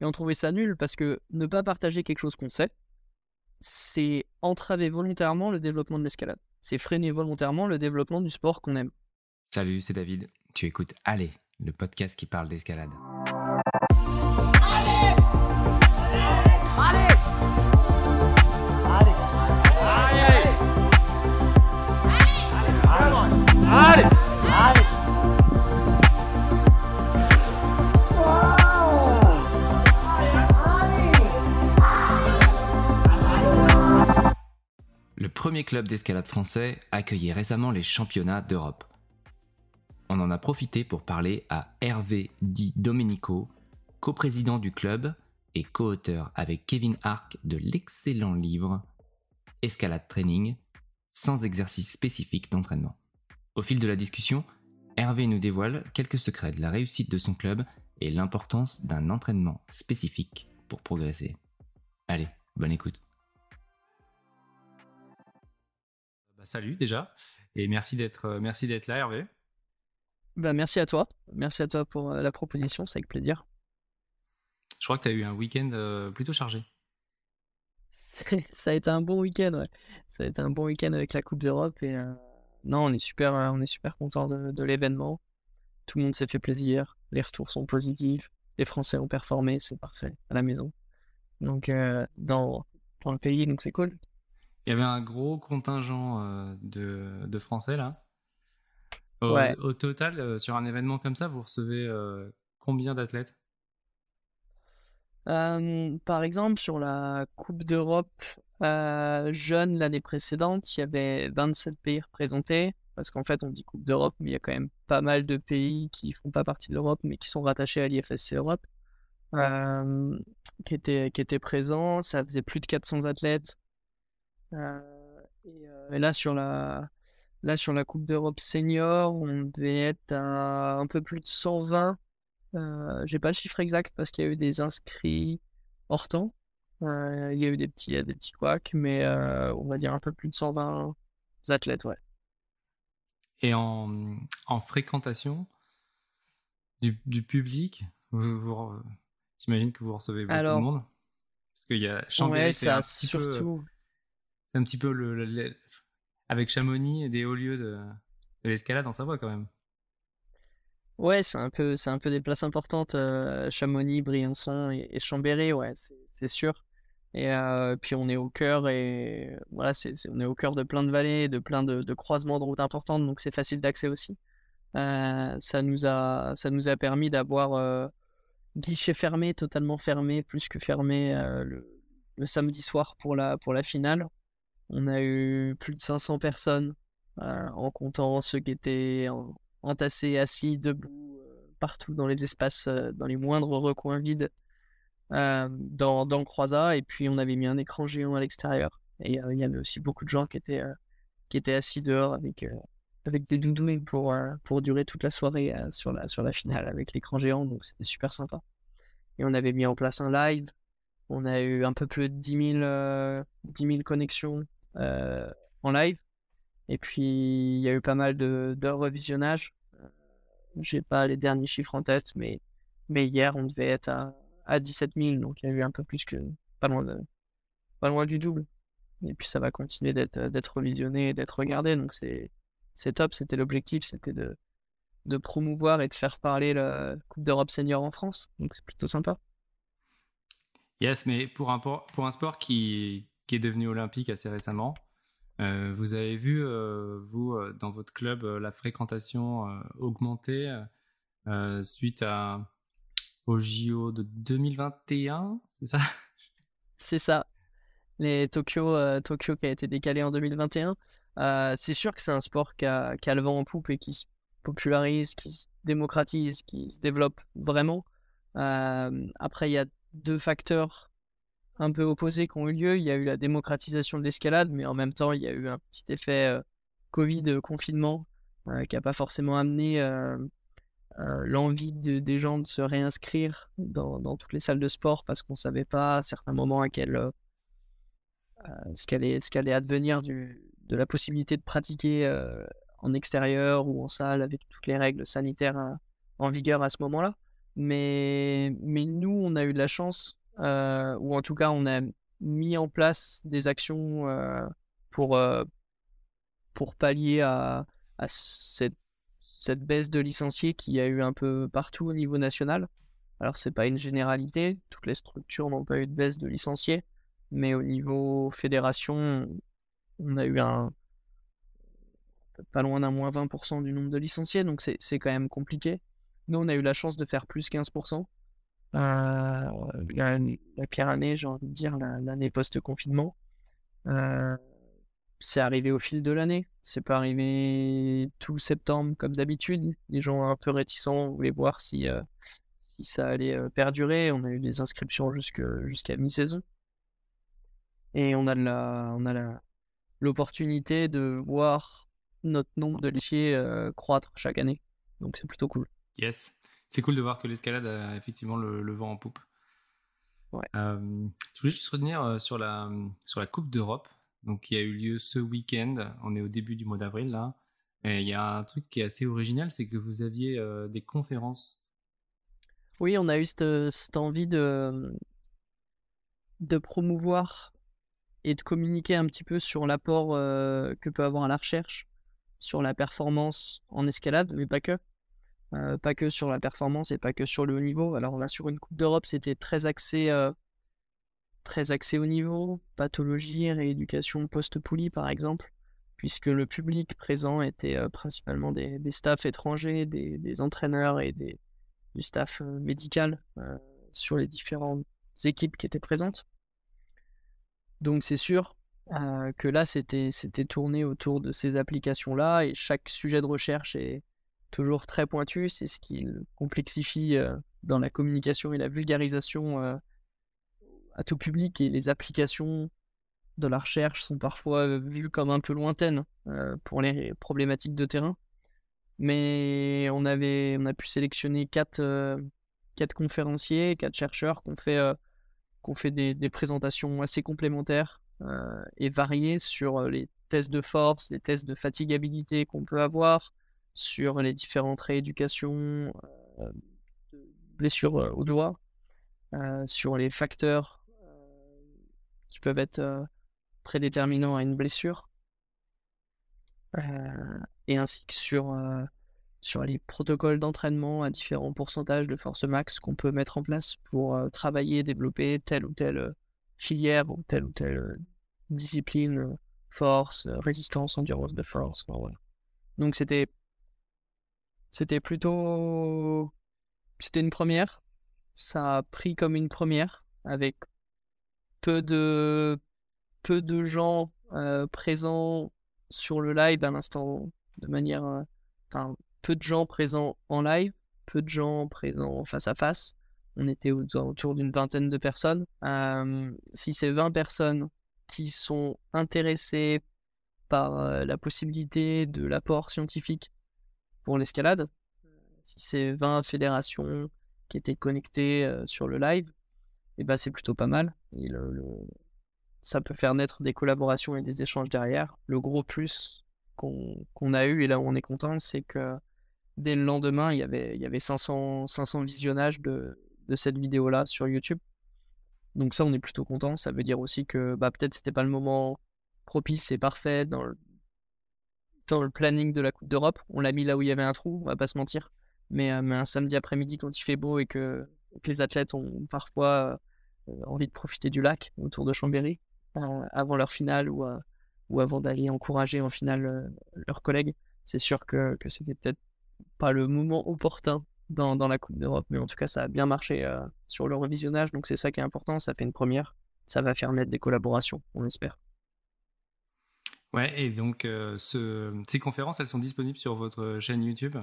Et on trouvait ça nul parce que ne pas partager quelque chose qu'on sait, c'est entraver volontairement le développement de l'escalade. C'est freiner volontairement le développement du sport qu'on aime. Salut, c'est David. Tu écoutes Allez, le podcast qui parle d'escalade. Allez Allez Allez Allez premier club d'escalade français accueillait récemment les championnats d'Europe. On en a profité pour parler à Hervé Di Domenico, coprésident du club et co-auteur avec Kevin Ark de l'excellent livre Escalade Training, sans exercice spécifique d'entraînement. Au fil de la discussion, Hervé nous dévoile quelques secrets de la réussite de son club et l'importance d'un entraînement spécifique pour progresser. Allez, bonne écoute. Salut déjà, et merci d'être euh, merci d'être là Hervé. Bah, merci à toi. Merci à toi pour euh, la proposition, c'est avec plaisir. Je crois que tu as eu un week-end euh, plutôt chargé. Ça a été un bon week-end, ouais. Ça a été un bon week-end avec la Coupe d'Europe et euh, non, on est super, on est super content de, de l'événement. Tout le monde s'est fait plaisir, les retours sont positifs, les Français ont performé, c'est parfait à la maison. Donc euh, dans, dans le pays, donc c'est cool. Il y avait un gros contingent euh, de, de Français là. Au, Ouais. au total, euh, sur un événement comme ça, vous recevez euh, combien d'athlètes? Euh, par exemple, sur la Coupe d'Europe euh, jeune l'année précédente, il y avait 27 pays représentés. Parce qu'en fait, on dit Coupe d'Europe, mais il y a quand même pas mal de pays qui font pas partie de l'Europe, mais qui sont rattachés à l'IFSC Europe, euh, qui étaient, qui étaient présents. Ça faisait plus de 400 athlètes. Euh, et, euh, et là, sur la, là, sur la Coupe d'Europe senior, on devait être à un peu plus de 120. Euh, j'ai pas le chiffre exact parce qu'il y a eu des inscrits hors temps. Euh, il y a eu des petits, des petits couacs, mais euh, on va dire un peu plus de 120 athlètes, ouais. Et en, en fréquentation du, du public, vous, vous- j'imagine que vous recevez beaucoup Alors, de monde. Parce qu'il y a Chambéry, ouais, c'est petit peu, surtout. C'est un petit peu le, avec Chamonix des hauts lieux de, de l'escalade en Savoie quand même. Ouais, c'est un peu, c'est un peu des places importantes. euh, Chamonix, Briançon et, et Chambéry, ouais, c'est sûr. Et euh, puis on est au cœur et voilà, c'est, on est au cœur de plein de vallées, de plein de, de croisements de routes importantes, donc c'est facile d'accès aussi. Euh, ça nous a, ça nous a permis d'avoir guichet fermé, totalement fermé, plus que fermé le, le samedi soir pour la, pour la finale. On a eu plus de 500 personnes euh, en comptant ceux qui étaient en- entassés, assis, debout, euh, partout dans les espaces, euh, dans les moindres recoins vides dans, dans le croisat. Et puis on avait mis un écran géant à l'extérieur. Et il y avait aussi beaucoup de gens qui étaient, qui étaient assis dehors avec, avec des doudous pour, pour durer toute la soirée sur, la, sur la finale avec l'écran géant. Donc c'était super sympa. Et on avait mis en place un live. On a eu un peu plus de 10 000, euh, 10 000 connexions en live. Et puis, il y a eu pas mal de, de revisionnage. Euh, J'ai pas les derniers chiffres en tête, mais, mais hier, on devait être à, à 17 000. Donc, il y a eu un peu plus que. Pas loin, de, pas loin du double. Et puis, ça va continuer d'être d'être revisionné et d'être regardé. Donc, c'est c'est top. C'était l'objectif. C'était de, de promouvoir et de faire parler la Coupe d'Europe senior en France. Donc, c'est plutôt sympa. Yes, mais pour un, pour un sport qui, qui est devenu olympique assez récemment, euh, vous avez vu, euh, vous, euh, dans votre club, la fréquentation augmenter suite à, au JO de 2021, c'est ça? C'est ça. Les Tokyo, Tokyo qui a été décalé en 2021. Euh, c'est sûr que c'est un sport qui a, qui a le vent en poupe et qui se popularise, qui se démocratise, qui se développe vraiment. Après, il y a deux facteurs un peu opposés qui ont eu lieu. Il y a eu la démocratisation de l'escalade, mais en même temps, il y a eu un petit effet euh, Covid, euh, confinement, euh, qui n'a pas forcément amené l'envie de- des gens de se réinscrire dans, toutes les salles de sport parce qu'on savait pas à certains moments à quel, ce qu'allait advenir de la possibilité de pratiquer en extérieur ou en salle avec toutes les règles sanitaires en vigueur à ce moment-là. Mais, mais nous, on a eu de la chance, euh, ou en tout cas, on a mis en place des actions euh, pour, euh, pour pallier à, cette, baisse de licenciés qu'il y a eu un peu partout au niveau national. Alors, c'est pas une généralité, toutes les structures n'ont pas eu de baisse de licenciés, mais au niveau fédération, on a eu un pas loin d'un moins 20% du nombre de licenciés, donc c'est quand même compliqué. Nous, on a eu la chance de faire plus 15%. Euh, la, pire année, j'ai envie de dire, l'année post-confinement. Euh, c'est arrivé au fil de l'année. C'est pas arrivé tout septembre comme d'habitude. Les gens un peu réticents voulaient voir si, euh, ça allait euh, perdurer. On a eu des inscriptions jusqu'à mi-saison. Et on a la, on a l'opportunité de voir notre nombre de licenciés euh, croître chaque année. Donc c'est plutôt cool. Yes. C'est cool de voir que l'escalade a effectivement le, vent en poupe. Ouais. Euh, je voulais juste revenir euh, sur la, sur la Coupe d'Europe. Donc, qui a eu lieu ce week-end. On est au début du mois d'avril, là. Et il y a un truc qui est assez original, c'est que vous aviez euh, des conférences. Oui, on a eu cette, cette envie de, de promouvoir et de communiquer un petit peu sur l'apport que peut avoir la recherche sur la performance en escalade, mais pas que. Euh, pas que sur la performance et pas que sur le haut niveau. Alors là, sur une Coupe d'Europe, c'était très axé, euh, très axé au niveau, pathologie, rééducation post-poulie par exemple, puisque le public présent était euh, principalement des, des, staffs étrangers, des, des entraîneurs et des, du staff médical sur les différentes équipes qui étaient présentes. Donc c'est sûr que là, c'était tourné autour de ces applications-là et chaque sujet de recherche est toujours très pointu, c'est ce qui complexifie dans la communication et la vulgarisation à tout public et les applications de la recherche sont parfois vues comme un peu lointaines pour les problématiques de terrain. Mais on avait, on a pu sélectionner quatre, quatre conférenciers, quatre chercheurs qui ont fait, qu'on fait des, des, présentations assez complémentaires et variées sur les tests de force, les tests de fatigabilité qu'on peut avoir, sur les différentes rééducations, euh, blessures euh, au doigt, euh, sur les facteurs qui peuvent être prédéterminants à une blessure, et ainsi que sur, sur les protocoles d'entraînement à différents pourcentages de force max qu'on peut mettre en place pour travailler, développer telle ou telle filière ou telle ou telle discipline, force, résistance, endurance de force. Donc c'était c'était plutôt. C'était une première. Ça a pris comme une première, avec peu de, peu de gens euh, présents sur le live à l'instant, de manière. Euh, enfin, peu de gens présents en live, peu de gens présents face à face. On était autour d'une vingtaine de personnes. Euh, si c'est 20 personnes qui sont intéressées par la possibilité de l'apport scientifique pour l'escalade. Si c'est 20 fédérations qui étaient connectées euh, sur le live, et eh ben c'est plutôt pas mal. Et le, Ça peut faire naître des collaborations et des échanges derrière. Le gros plus qu'on a eu, et là où on est content, c'est que dès le lendemain, il y avait, il y avait 500, 500 visionnages de, cette vidéo-là sur YouTube. Donc ça, on est plutôt content. Ça veut dire aussi que bah, peut-être c'était pas le moment propice et parfait dans le, dans le planning de la Coupe d'Europe. On l'a mis là où il y avait un trou, on va pas se mentir. Mais, euh, un samedi après-midi, quand il fait beau et que, les athlètes ont parfois euh, envie de profiter du lac autour de Chambéry euh, avant leur finale ou, ou avant d'aller encourager en finale leurs collègues, c'est sûr que, c'était peut-être pas le moment opportun dans, dans la Coupe d'Europe. Mais en tout cas, ça a bien marché sur le revisionnage. Donc c'est ça qui est important. Ça fait une première. Ça va faire naître des collaborations, on l'espère. Ouais, et donc euh, ces conférences, elles sont disponibles sur votre chaîne YouTube?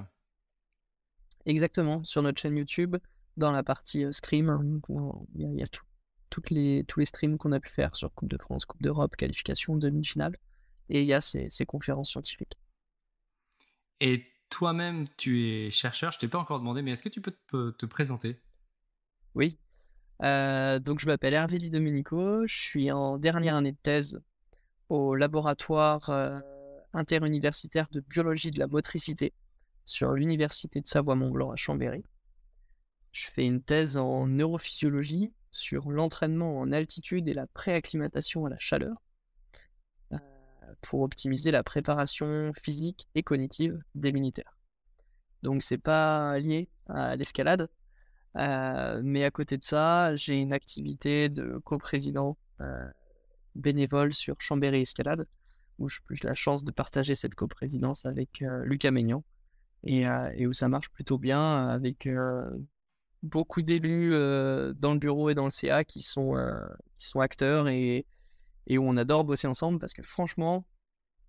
Exactement, sur notre chaîne YouTube, dans la partie euh, stream, il y a, toutes les, tous les streams qu'on a pu faire sur Coupe de France, Coupe d'Europe, qualification, demi-finale, et il y a ces, conférences scientifiques. Et toi-même, tu es chercheur, je t'ai pas encore demandé, mais est-ce que tu peux te, présenter? Oui, euh, donc je m'appelle Hervé Di Domenico, je suis en dernière année de thèse au laboratoire euh, interuniversitaire de biologie de la motricité sur l'université de Savoie-Mont-Blanc à Chambéry. je fais une thèse en neurophysiologie sur l'entraînement en altitude et la préacclimatation à la chaleur euh, pour optimiser la préparation physique et cognitive des militaires. Donc c'est pas lié à l'escalade, euh, mais à côté de ça, j'ai une activité de coprésident bénévole sur Chambéry Escalade, où j'ai eu la chance de partager cette coprésidence avec Lucas Maignan, et, et, où ça marche plutôt bien avec beaucoup d'élus euh, dans le bureau et dans le CA qui sont, euh, acteurs et, où on adore bosser ensemble parce que franchement,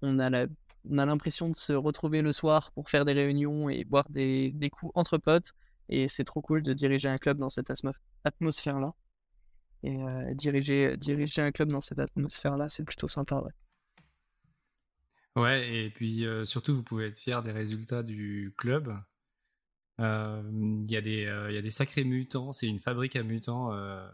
on a la, on a l'impression de se retrouver le soir pour faire des réunions et boire des, des coups entre potes. Et c'est trop cool de diriger un club dans cette atmosphère-là. Et euh, diriger, diriger un club dans cette atmosphère-là, c'est plutôt sympa, ouais. Ouais, et puis surtout, vous pouvez être fier des résultats du club euh, il y, euh, y a des sacrés mutants, c'est une fabrique à mutants. Euh,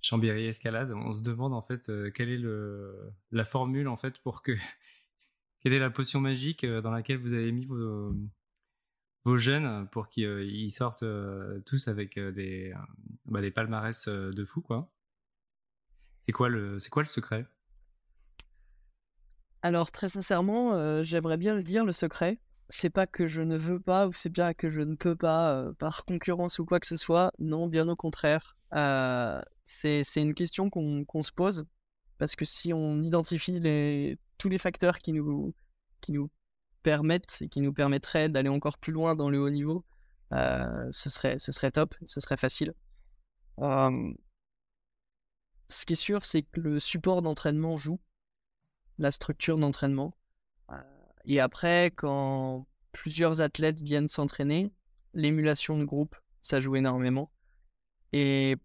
Chambéry Escalade. On se demande en fait quelle est le, la formule en fait pour que quelle est la potion magique dans laquelle vous avez mis vos, vos jeunes pour qu'ils sortent tous avec des, bah, des palmarès de fou quoi. C'est quoi le c'est quoi le secret? Alors très sincèrement, j'aimerais bien le dire le secret c'est pas que je ne veux pas ou c'est bien que je ne peux pas euh, par concurrence ou quoi que ce soit. Non, bien au contraire. Euh, c'est une question qu'on se pose parce que si on identifie les, tous les facteurs qui nous, qui nous permettent et qui nous permettraient d'aller encore plus loin dans le haut niveau, euh, ce, serait, ce serait top, ce serait facile. ce qui est sûr, c'est que le support d'entraînement joue, la structure d'entraînement. Et après, quand plusieurs athlètes viennent s'entraîner, l'émulation de groupe, ça joue énormément. Et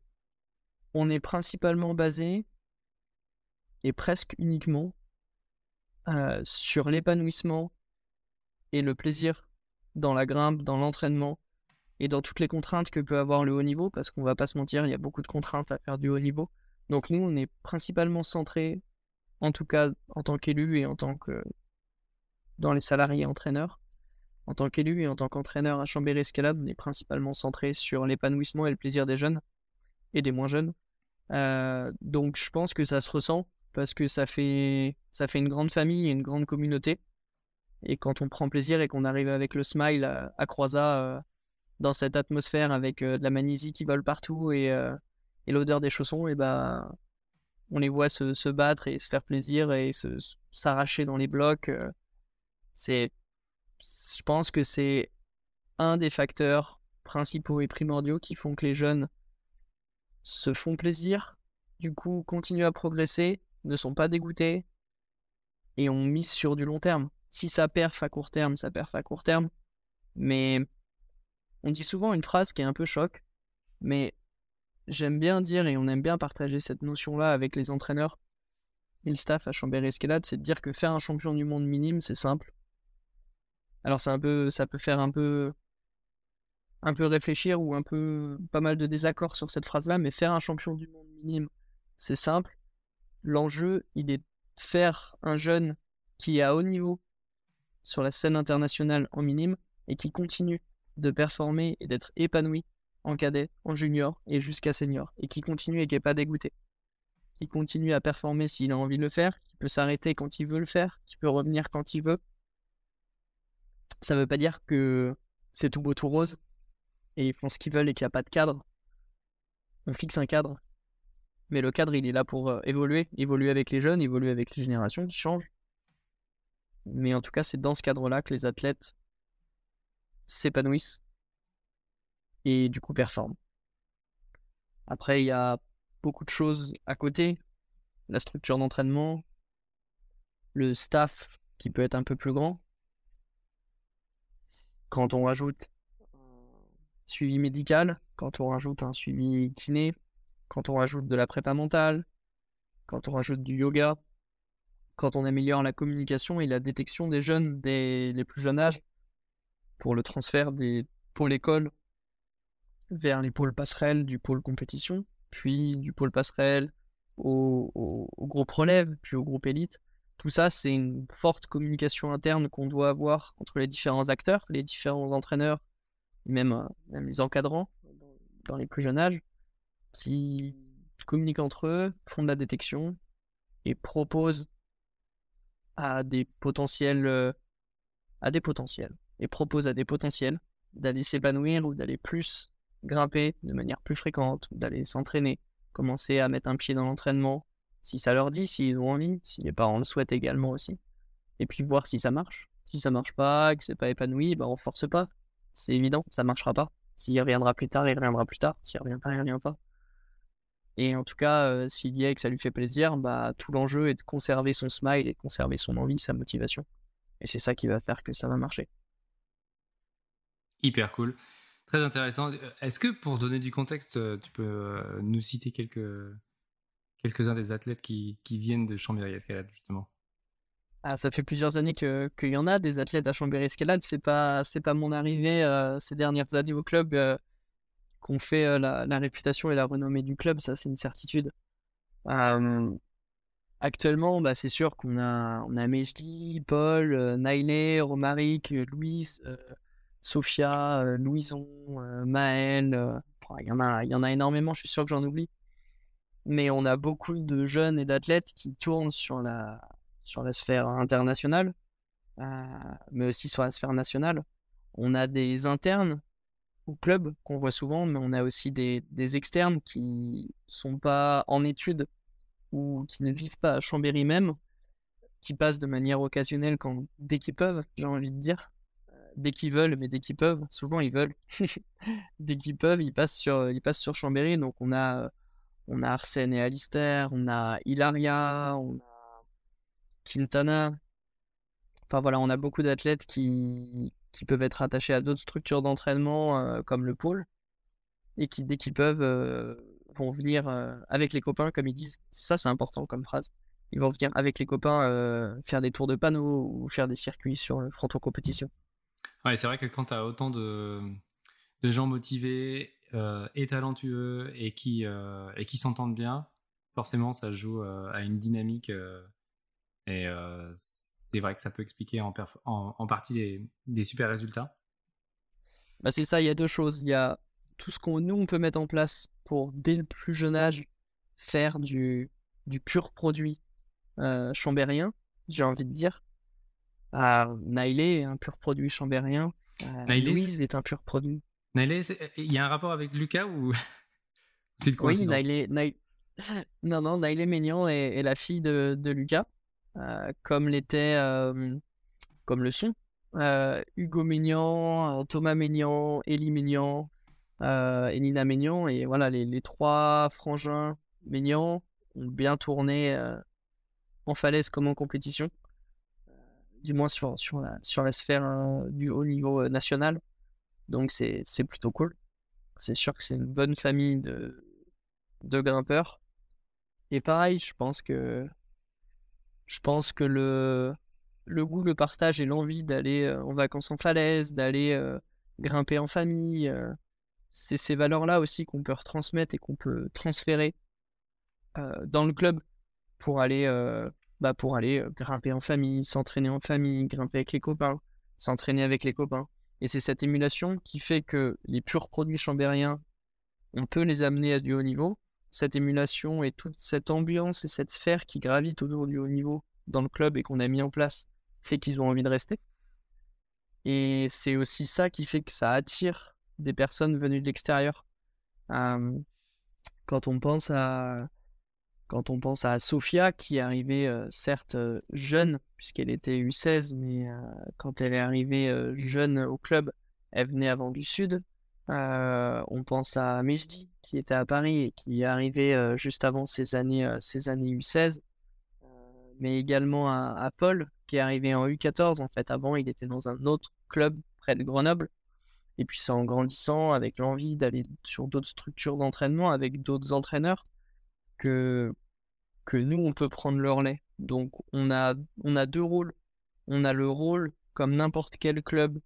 on est principalement basé, et presque uniquement, euh, sur l'épanouissement et le plaisir dans la grimpe, dans l'entraînement et dans toutes les contraintes que peut avoir le haut niveau, parce qu'on va pas se mentir, il y a beaucoup de contraintes à faire du haut niveau. Donc nous, on est principalement centré, en tout cas en tant qu'élu et en tant que dans les salariés entraîneurs. En tant qu'élu et en tant qu'entraîneur à Chambéry Escalade, on est principalement centré sur l'épanouissement et le plaisir des jeunes et des moins jeunes. Euh, donc je pense que ça se ressent parce que ça fait, ça fait une grande famille et une grande communauté. Et quand on prend plaisir et qu'on arrive avec le smile à, à Croisat euh, dans cette atmosphère avec euh, de la magnésie qui vole partout et, et l'odeur des chaussons, et ben on les voit se, se, battre et se faire plaisir et s'arracher dans les blocs. C'est, je pense que c'est un des facteurs principaux et primordiaux qui font que les jeunes se font plaisir, du coup continuent à progresser, ne sont pas dégoûtés et on mise sur du long terme. Si ça perf à court terme, ça perf à court terme. Mais on dit souvent une phrase qui est un peu choc, mais j'aime bien dire et on aime bien partager cette notion-là avec les entraîneurs et le staff à Chambéry Escalade, c'est de dire que faire un champion du monde minime, c'est simple. Alors c'est un peu, ça peut faire un peu, un peu réfléchir ou un peu pas mal de désaccords sur cette phrase-là, mais faire un champion du monde minime, c'est simple. L'enjeu, il est de faire un jeune qui est à haut niveau sur la scène internationale en minime et qui continue de performer et d'être épanoui en cadet, en junior et jusqu'à senior, et qui continue et qui n'est pas dégoûté. Qui continue à performer s'il a envie de le faire, qui peut s'arrêter quand il veut le faire, qui peut revenir quand il veut, ça veut pas dire que c'est tout beau tout rose et ils font ce qu'ils veulent et qu'il n'y a pas de cadre. On fixe un cadre. Mais le cadre, il est là pour euh, évoluer, évoluer avec les jeunes, évoluer avec les générations qui changent. Mais en tout cas, c'est dans ce cadre-là que les athlètes s'épanouissent et du coup performent. Après, il y a beaucoup de choses à côté. La structure d'entraînement, le staff qui peut être un peu plus grand, quand on rajoute un suivi médical, quand on rajoute un suivi kiné, quand on rajoute de la prépa mentale, quand on rajoute du yoga, quand on améliore la communication et la détection des jeunes dès les plus jeunes âges pour le transfert des pôles écoles vers les pôles passerelles du pôle compétition, puis du pôle passerelle au, au groupe relève, puis au groupe élite. Tout ça, c'est une forte communication interne qu'on doit avoir entre les différents acteurs, les différents entraîneurs, même, euh, même les encadrants dans les plus jeunes âges, qui communiquent entre eux, font de la détection et proposent à des potentiels, euh, à des potentiels, et proposent à des potentiels d'aller s'épanouir ou d'aller plus grimper de manière plus fréquente, d'aller s'entraîner, commencer à mettre un pied dans l'entraînement, si ça leur dit, s'ils ont envie, si les parents le souhaitent également aussi, et puis voir si ça marche. Si ça marche pas, que c'est pas épanoui, bah on force pas. C'est évident, ça marchera pas. S'il reviendra plus tard, il reviendra plus tard. S'il revient pas, il revient pas. Et en tout cas, euh, s'il y est et que ça lui fait plaisir, bah tout l'enjeu est de conserver son smile et de conserver son envie, sa motivation. Et c'est ça qui va faire que ça va marcher. Hyper cool. Très intéressant. Est-ce que pour donner du contexte, tu peux euh, nous citer quelques, quelques-uns des athlètes qui, qui viennent de Chambéry Escalade, justement? Ah, ça fait plusieurs années qu'il y en a des athlètes à Chambéry Escalade. C'est pas c'est pas mon arrivée euh, ces dernières années au club euh, qu'on fait euh, la, réputation et la renommée du club. Ça, c'est une certitude. actuellement, bah, c'est sûr qu'on a on a Mejdi, Paul, Nailé, Romaric, Louise, Sophia, Louison, Maël. il y en a y en a énormément. Je suis sûr que j'en oublie. Mais on a beaucoup de jeunes et d'athlètes qui tournent sur la sur la sphère internationale, euh, mais aussi sur la sphère nationale. On a des internes au club qu'on voit souvent, mais on a aussi des, externes qui sont pas en études ou qui ne vivent pas à Chambéry même, qui passent de manière occasionnelle quand, dès qu'ils peuvent, j'ai envie de dire. Dès qu'ils veulent, mais dès qu'ils peuvent, souvent ils veulent. dès qu'ils peuvent, ils passent sur, ils passent sur Chambéry. Donc on a, on a Arsène et Alistair, on a Hilaria, on a Quintana. Enfin voilà, on a beaucoup d'athlètes qui, qui peuvent être attachés à d'autres structures d'entraînement euh, comme le pôle et qui, dès qu'ils peuvent, euh, vont venir euh, avec les copains, comme ils disent. Ça, c'est important comme phrase. Ils vont venir avec les copains faire des tours de panneaux ou faire des circuits sur le fronton compétition. Ouais, c'est vrai que quand tu as autant de, de gens motivés et talentueux et qui, et qui s'entendent bien, forcément, ça joue à une dynamique et c'est vrai que ça peut expliquer en, en, partie des, super résultats. Bah c'est ça, il y a deux choses. Il y a tout ce qu'on nous on peut mettre en place pour dès le plus jeune âge faire du, du pur produit euh, chambérien, j'ai envie de dire. Ah, Nailé est un pur produit chambérien. Euh, Louise est... un pur produit. Nailé, il y a un rapport avec Lucas ou c'est une coïncidence? Oui, Nailé, non, non, Nailé Maignan est, est, la fille de, de Lucas. Euh, comme l'était, euh, comme le sont, euh, Hugo Ménian, Thomas Ménian, Elie Ménian, et Nina Ménian. Et voilà, les, trois frangins Ménian ont bien tourné en falaise comme en compétition, du moins sur, sur, la, sur la sphère du haut niveau national. Donc c'est plutôt cool. C'est sûr que c'est une bonne famille de, de grimpeurs. Et pareil, je pense que je pense que le, goût, le partage et l'envie d'aller euh, en vacances en falaise, d'aller euh, grimper en famille, euh, c'est ces valeurs-là aussi qu'on peut retransmettre et qu'on peut transférer dans le club pour aller, bah pour aller grimper en famille, s'entraîner en famille, grimper avec les copains, s'entraîner avec les copains. Et c'est cette émulation qui fait que les purs produits chambériens, on peut les amener à du haut niveau, cette émulation et toute cette ambiance et cette sphère qui gravite autour du haut niveau dans le club et qu'on a mis en place fait qu'ils ont envie de rester. Et c'est aussi ça qui fait que ça attire des personnes venues de l'extérieur. quand on pense à quand on pense à Sofia qui est arrivée euh, certes euh, jeune puisqu'elle était U16 mais euh, quand elle est arrivée jeune au club elle venait avant du sud euh, on pense à Mejdi qui était à Paris et qui est arrivé euh, juste avant ses années, euh, années U16, mais également à, Paul qui est arrivé en U14. En fait, avant, il était dans un autre club près de Grenoble. Et puis, c'est en grandissant, avec l'envie d'aller sur d'autres structures d'entraînement, avec d'autres entraîneurs, que, que nous, on peut prendre le relais. Donc, on a, on a deux rôles. On a le rôle, comme n'importe quel club,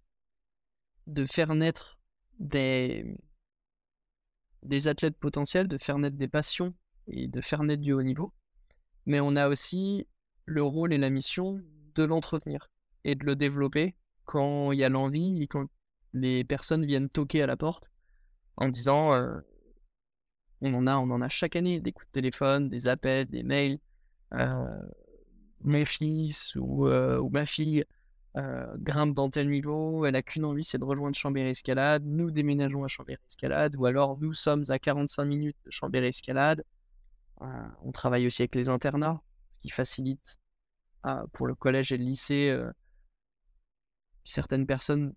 de faire naître des, des athlètes potentiels, de faire naître des passions et de faire naître du haut niveau. Mais on a aussi le rôle et la mission de l'entretenir et de le développer quand il y a l'envie et quand les personnes viennent toquer à la porte en disant euh, on en a, on en a chaque année des coups de téléphone, des appels, des mails. Euh, mon fils ou, euh, ou ma fille euh, grimpe dans tel niveau, elle a qu'une envie, c'est de rejoindre Chambéry Escalade. Nous déménageons à Chambéry Escalade, ou alors nous sommes à 45 minutes de Chambéry Escalade. Euh, on travaille aussi avec les internats, ce qui facilite euh, pour le collège et le lycée. certaines personnes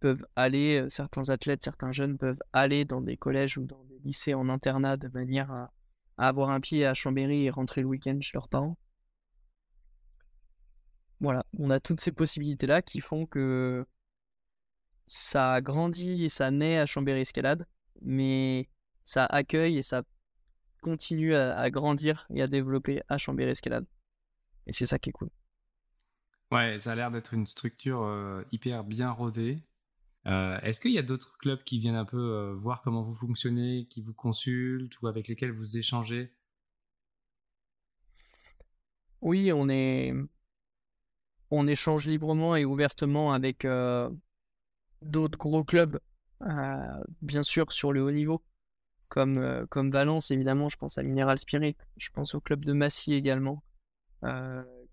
peuvent aller, certains athlètes, certains jeunes peuvent aller dans des collèges ou dans des lycées en internat de manière à avoir un pied à Chambéry et rentrer le week-end chez leurs parents. Voilà, on a toutes ces possibilités-là qui font que ça grandit et ça naît à Chambéry Escalade, mais ça accueille et ça continue à, à grandir et à développer à Chambéry Escalade. Et c'est ça qui est cool. Ouais, ça a l'air d'être une structure euh, hyper bien rodée. Euh, Est-ce qu'il y a d'autres clubs qui viennent un peu euh, voir comment vous fonctionnez, qui vous consultent ou avec lesquels vous échangez? Oui, on est, on échange librement et ouvertement avec euh, d'autres gros clubs, euh, bien sûr sur le haut niveau, comme, euh, comme Valence, évidemment, je pense à Mineral Spirit, je pense au club de Massy également,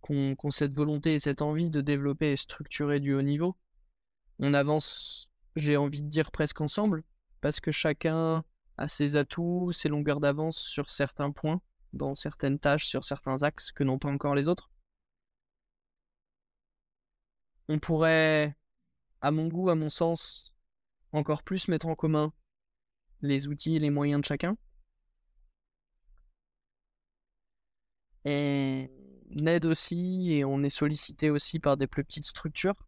qu'on qu'on cette volonté et cette envie de développer et structurer du haut niveau. On avance, j'ai envie de dire presque ensemble, parce que chacun a ses atouts, ses longueurs d'avance sur certains points, dans certaines tâches, sur certains axes que n'ont pas encore les autres. On pourrait, à mon goût, à mon sens, encore plus mettre en commun les outils et les moyens de chacun. Et on aide aussi et on est sollicité aussi par des plus petites structures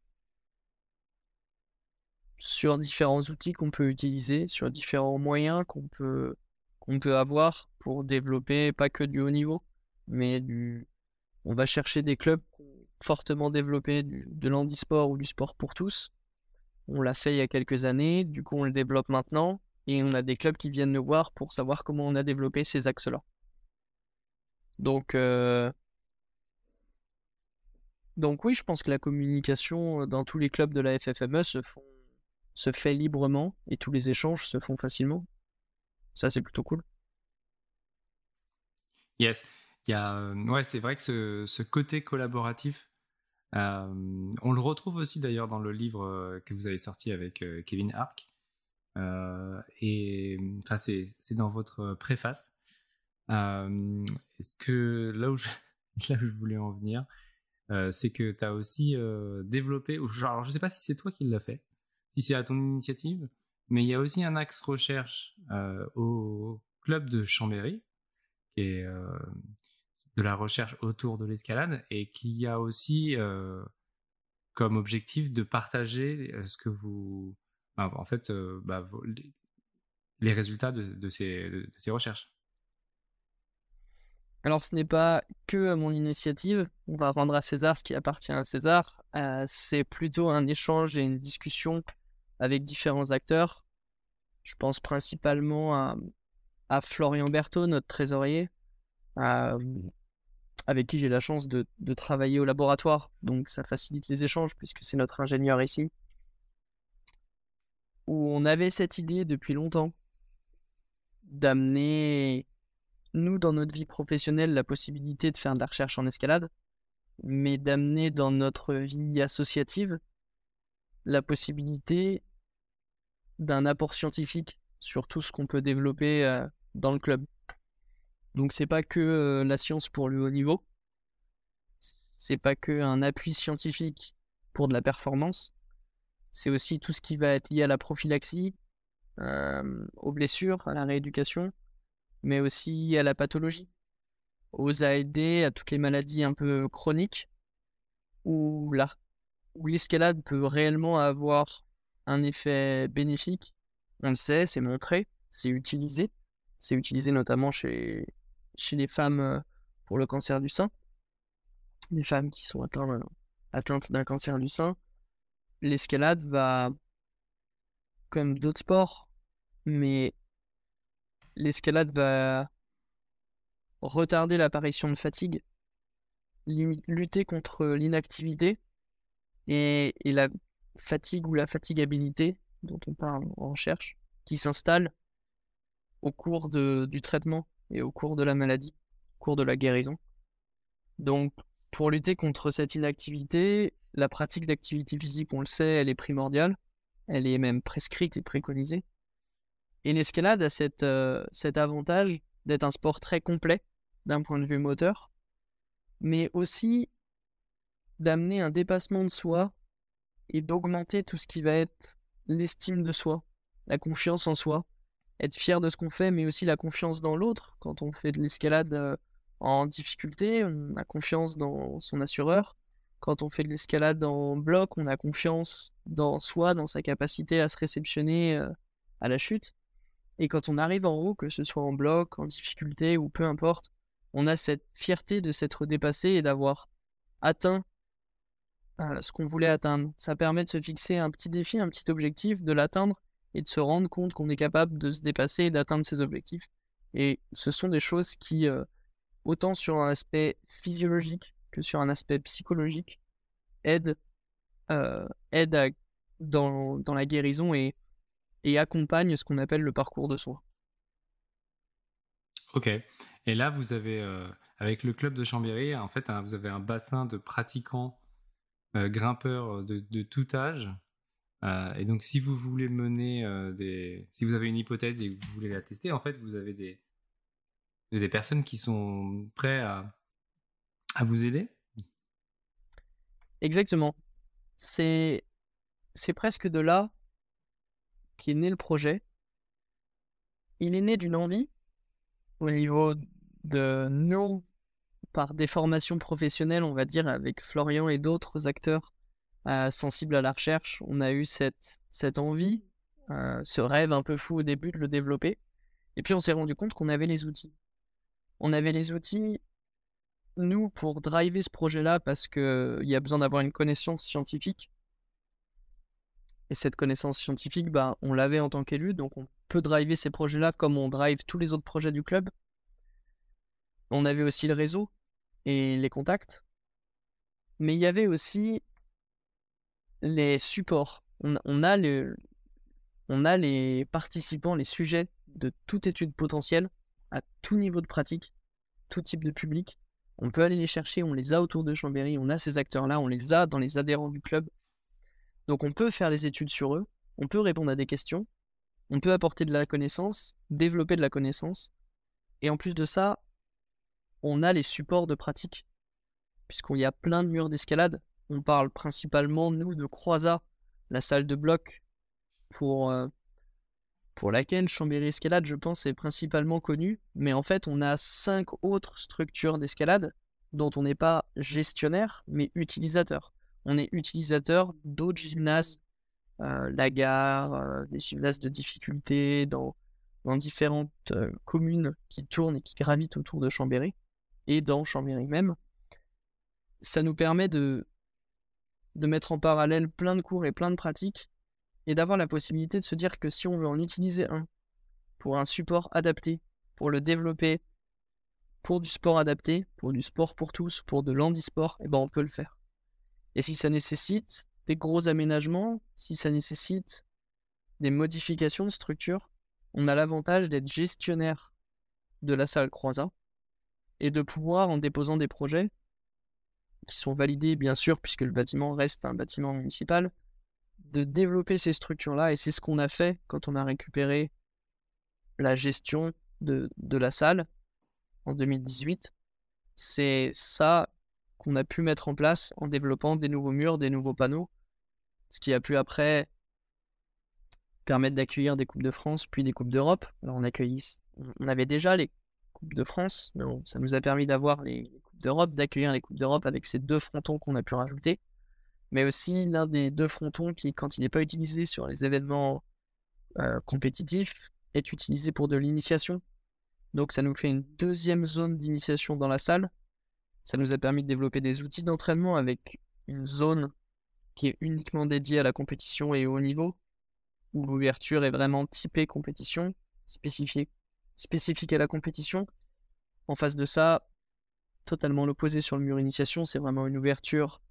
sur différents outils qu'on peut utiliser, sur différents moyens qu'on peut, qu'on peut avoir pour développer pas que du haut niveau, mais du... on va chercher des clubs fortement développé de l'handisport ou du sport pour tous. On l'a fait il y a quelques années, du coup on le développe maintenant, et on a des clubs qui viennent nous voir pour savoir comment on a développé ces axes-là. Donc, euh, donc oui, je pense que la communication euh, dans tous les clubs de la FFME se fait librement et tous les échanges se font facilement. Ça, c'est plutôt cool. Yes. Euh, ouais, c'est vrai que ce, ce côté collaboratif, euh, on le retrouve aussi d'ailleurs dans le livre euh, que vous avez sorti avec Kevin Hark. Euh, et enfin, c'est dans votre préface. Est-ce que là où je, voulais en venir, c'est que tu as aussi développé, ou genre, alors je sais pas si c'est toi qui l'as fait, si c'est à ton initiative, mais il y a aussi un axe recherche au club de Chambéry, qui de la recherche autour de l'escalade, et qui a aussi euh, comme objectif de partager euh, ce que vous, enfin, en fait, euh, bah, les, résultats de, ces, de- ces recherches. Alors, ce n'est pas que mon initiative. On va rendre à César ce qui appartient à César. C'est plutôt un échange et une discussion avec différents acteurs. Je pense principalement à, Florian Berthaud, notre trésorier, avec qui j'ai la chance de, travailler au laboratoire. Donc, ça facilite les échanges puisque c'est notre ingénieur ici. Où on avait cette idée depuis longtemps d'amener nous, dans notre vie professionnelle, la possibilité de faire de la recherche en escalade, mais d'amener dans notre vie associative la possibilité d'un apport scientifique sur tout ce qu'on peut développer euh, dans le club. Donc c'est pas que euh, la science pour le haut niveau, c'est pas que un appui scientifique pour de la performance, c'est aussi tout ce qui va être lié à la prophylaxie, euh, aux blessures, à la rééducation, mais aussi à la pathologie, aux ALD, à toutes les maladies un peu chroniques, où la- où l'escalade peut réellement avoir un effet bénéfique. On le sait, c'est montré, c'est utilisé. C'est utilisé notamment chez, chez les femmes euh, pour le cancer du sein. Les femmes qui sont atteintes, atteintes d'un cancer du sein. L'escalade va, comme d'autres sports, mais l'escalade va retarder l'apparition de fatigue, lutter contre l'inactivité et, la fatigue ou la fatigabilité dont on parle en recherche, qui s'installe au cours du traitement et au cours de la maladie, au cours de la guérison. Donc, pour lutter contre cette inactivité, la pratique d'activité physique, on le sait, elle est primordiale. Elle est même prescrite et préconisée. Et l'escalade a euh, cet avantage d'être un sport très complet d'un point de vue moteur, mais aussi d'amener un dépassement de soi et d'augmenter tout ce qui va être l'estime de soi, la confiance en soi, être fier de ce qu'on fait, mais aussi la confiance dans l'autre. Quand on fait de l'escalade euh, en difficulté, on a confiance dans son assureur. Quand on fait de l'escalade en bloc, on a confiance dans soi, dans sa capacité à se réceptionner euh, à la chute. Et quand on arrive en haut, que ce soit en bloc, en difficulté ou peu importe, on a cette fierté de s'être dépassé et d'avoir atteint euh, ce qu'on voulait atteindre. Ça permet de se fixer un petit défi, un petit objectif, de l'atteindre et de se rendre compte qu'on est capable de se dépasser et d'atteindre ses objectifs. Et ce sont des choses qui, euh, autant sur un aspect physiologique que sur un aspect psychologique, aident, euh, dans, dans, la guérison et, et accompagnent ce qu'on appelle le parcours de soins. Ok. Et là, vous avez, euh, avec le club de Chambéry, en fait, vous avez un bassin de pratiquants grimpeurs de, tout âge euh, et donc, si vous voulez mener euh, des, si vous avez une hypothèse et que vous voulez la tester, en fait, vous avez des, des personnes qui sont prêtes à, vous aider. Exactement. C'est, c'est presque de là qu'est né le projet. Il est né d'une envie au niveau de nous, par des formations professionnelles, on va dire, avec Florian et d'autres acteurs sensible à la recherche, on a eu cette, cette envie, euh, ce rêve un peu fou au début de le développer. Et puis on s'est rendu compte qu'on avait les outils. On avait les outils, nous, pour driver ce projet-là, parce qu'il y a besoin d'avoir une connaissance scientifique. Et cette connaissance scientifique, bah, on l'avait en tant qu'élu, donc on peut driver ces projets-là comme on drive tous les autres projets du club. On avait aussi le réseau et les contacts. Mais il y avait aussi les supports. On, a les participants, les sujets de toute étude potentielle à tout niveau de pratique, tout type de public. On peut aller les chercher, on les a autour de Chambéry, on a ces acteurs-là, on les a dans les adhérents du club. Donc on peut faire des études sur eux, on peut répondre à des questions, on peut apporter de la connaissance, développer de la connaissance. Et en plus de ça, on a les supports de pratique, puisqu'il y a plein de murs d'escalade on parle principalement, nous, de Croisa, la salle de bloc pour, euh, pour laquelle Chambéry Escalade, je pense, est principalement connue. Mais en fait, on a cinq autres structures d'escalade dont on n'est pas gestionnaire, mais utilisateur. On est utilisateur d'autres gymnases, euh, la gare, euh, des gymnases de difficulté dans différentes communes qui tournent et qui gravitent autour de Chambéry et dans Chambéry même. Ça nous permet de, de mettre en parallèle plein de cours et plein de pratiques, et d'avoir la possibilité de se dire que si on veut en utiliser un pour un support adapté, pour le développer, pour du sport adapté, pour du sport pour tous, pour de l'handisport, eh ben on peut le faire. Et si ça nécessite des gros aménagements, si ça nécessite des modifications de structure, on a l'avantage d'être gestionnaire de la salle Croisa et de pouvoir, en déposant des projets, qui sont validés, bien sûr, puisque le bâtiment reste un bâtiment municipal, de développer ces structures-là. Et c'est ce qu'on a fait quand on a récupéré la gestion de, de la salle en 2018. C'est ça qu'on a pu mettre en place en développant des nouveaux murs, des nouveaux panneaux, ce qui a pu après permettre d'accueillir des Coupes de France, puis des Coupes d'Europe. Alors on on avait déjà les Coupes de France, mais ça nous a permis d'avoir les, d'Europe, d'accueillir les Coupes d'Europe avec ces deux frontons qu'on a pu rajouter, mais aussi l'un des deux frontons qui, quand il n'est pas utilisé sur les événements euh, compétitifs, est utilisé pour de l'initiation. Donc ça nous fait une deuxième zone d'initiation dans la salle. Ça nous a permis de développer des outils d'entraînement avec une zone qui est uniquement dédiée à la compétition et au niveau, où l'ouverture est vraiment typée compétition, spécifiée, spécifique à la compétition. En face de ça, totalement l'opposé sur le mur initiation. C'est vraiment une ouverture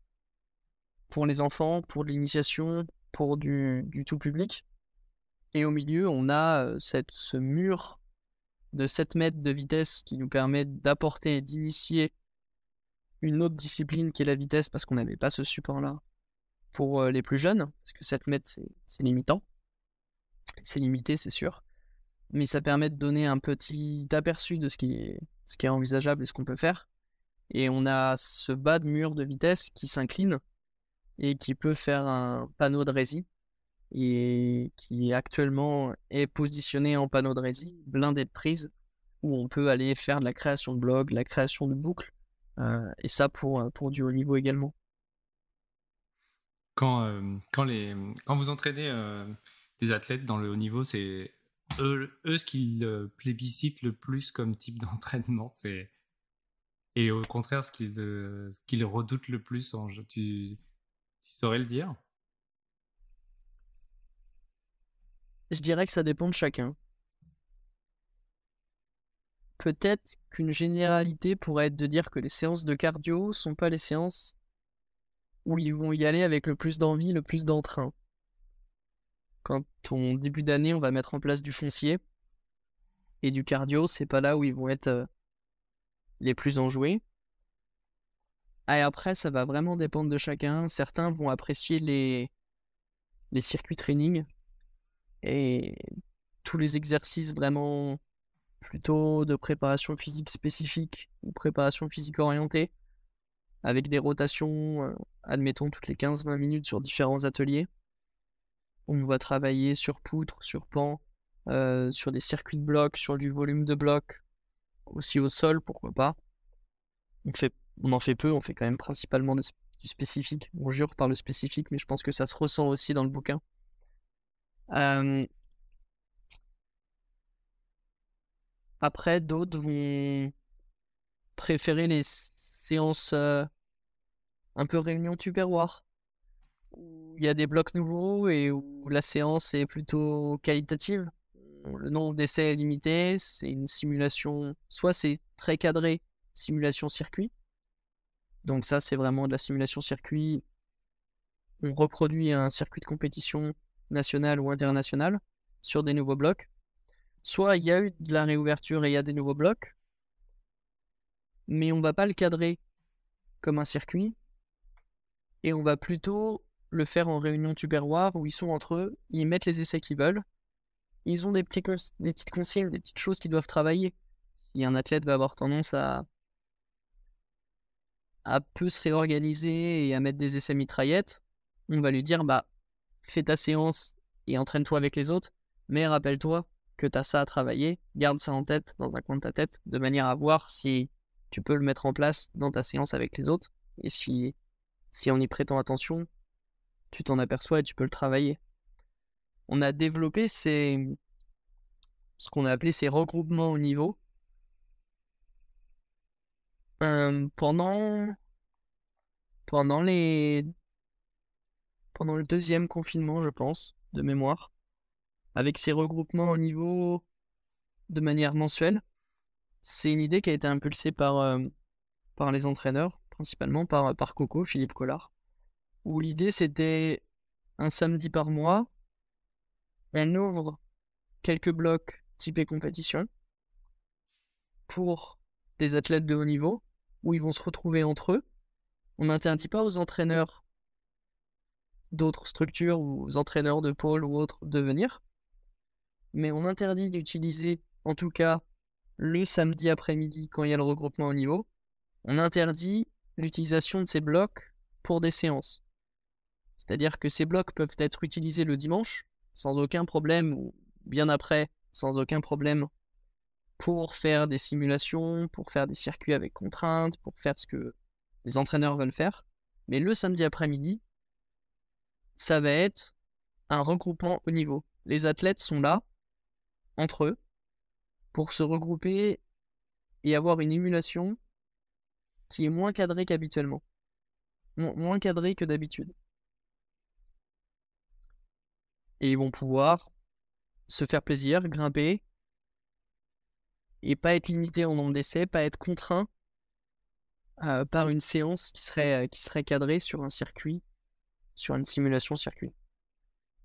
pour les enfants, pour l'initiation, pour du, tout public. Et au milieu, on a euh, cette, ce mur de 7 mètres de vitesse qui nous permet d'apporter et d'initier une autre discipline qui est la vitesse parce qu'on n'avait pas ce support-là pour euh, les plus jeunes, parce que 7 mètres c'est limitant. C'est limité, c'est sûr. Mais ça permet de donner un petit aperçu de ce qui est envisageable et ce qu'on peut faire. Et on a ce bas de mur de vitesse qui s'incline et qui peut faire un panneau de rési et qui actuellement est positionné en panneau de rési, blindé de prises, où on peut aller faire de la création de blogs, la création de boucles, euh, et ça pour, euh, pour du haut niveau également. Quand, euh, quand, les, quand vous entraînez des athlètes dans le haut niveau, c'est eux, eux, ce qu'ils plébiscitent le plus comme type d'entraînement, c'est et au contraire ce qu'ils ce qu'ils redoutent le plus en jeu. Tu, tu saurais le dire? Je dirais que ça dépend de chacun. Peut-être qu'une généralité pourrait être de dire que les séances de cardio sont pas les séances où ils vont y aller avec le plus d'envie, le plus d'entrain. Quand on début d'année, on va mettre en place du foncier et du cardio, c'est pas là où ils vont être euh, les plus enjoués. Et après, ça va vraiment dépendre de chacun. Certains vont apprécier les, circuits training et tous les exercices vraiment plutôt de préparation physique spécifique ou préparation physique orientée avec des rotations, euh, admettons, toutes les 15-20 minutes sur différents ateliers. On va travailler sur poutre, sur pan, euh, sur des circuits de blocs, sur du volume de blocs, aussi au sol, pourquoi pas. On, fait, on en fait peu, on fait quand même principalement du spécifique. On jure par le spécifique, mais je pense que ça se ressent aussi dans le bouquin. Après, d'autres vont préférer les séances euh, un peu réunion tupperware, où il y a des blocs nouveaux et où la séance est plutôt qualitative. Le nombre d'essais est limité, c'est une simulation, soit c'est très cadré, simulation circuit. Donc ça, c'est vraiment de la simulation circuit. On reproduit un circuit de compétition nationale ou internationale sur des nouveaux blocs. Soit il y a eu de la réouverture et il y a des nouveaux blocs, mais on va pas le cadrer comme un circuit, et on va plutôt le faire en réunion tupperware où ils sont entre eux, ils mettent les essais qu'ils veulent, ils ont des, petits, petites consignes, des petites choses qu'ils doivent travailler. Si un athlète va avoir tendance à, à peu se réorganiser et à mettre des essais mitraillettes, on va lui dire bah fais ta séance et entraîne-toi avec les autres, mais rappelle-toi que tu as ça à travailler, garde ça en tête dans un coin de ta tête, de manière à voir si tu peux le mettre en place dans ta séance avec les autres, et si, si en y prêtant attention, tu t'en aperçois et tu peux le travailler. On a développé ces, ce qu'on a appelé ces regroupements au niveau euh, pendant, pendant les pendant le deuxième confinement, je pense, de mémoire, avec ces regroupements au niveau de manière mensuelle. C'est une idée qui a été impulsée par, euh, les entraîneurs, principalement par, par Coco, Philippe Collard, où l'idée c'était un samedi par mois, on ouvre quelques blocs typés compétition pour des athlètes de haut niveau, où ils vont se retrouver entre eux. On n'interdit pas aux entraîneurs d'autres structures ou entraîneurs de pôle ou autres de venir. Mais on interdit d'utiliser, en tout cas, le samedi après-midi quand il y a le regroupement au niveau. On interdit l'utilisation de ces blocs pour des séances. C'est-à-dire que ces blocs peuvent être utilisés le dimanche sans aucun problème ou bien après sans aucun problème pour faire des simulations, pour faire des circuits avec contraintes, pour faire ce que les entraîneurs veulent faire. Mais le samedi après-midi, ça va être un regroupement au niveau. Les athlètes sont là, entre eux, pour se regrouper et avoir une émulation qui est moins cadrée qu'habituellement. moins cadrée que d'habitude. Et ils vont pouvoir se faire plaisir, grimper, et pas être limité en nombre d'essais, pas être contraint euh, par une séance qui serait, euh, qui serait cadrée sur un circuit sur une simulation circuit.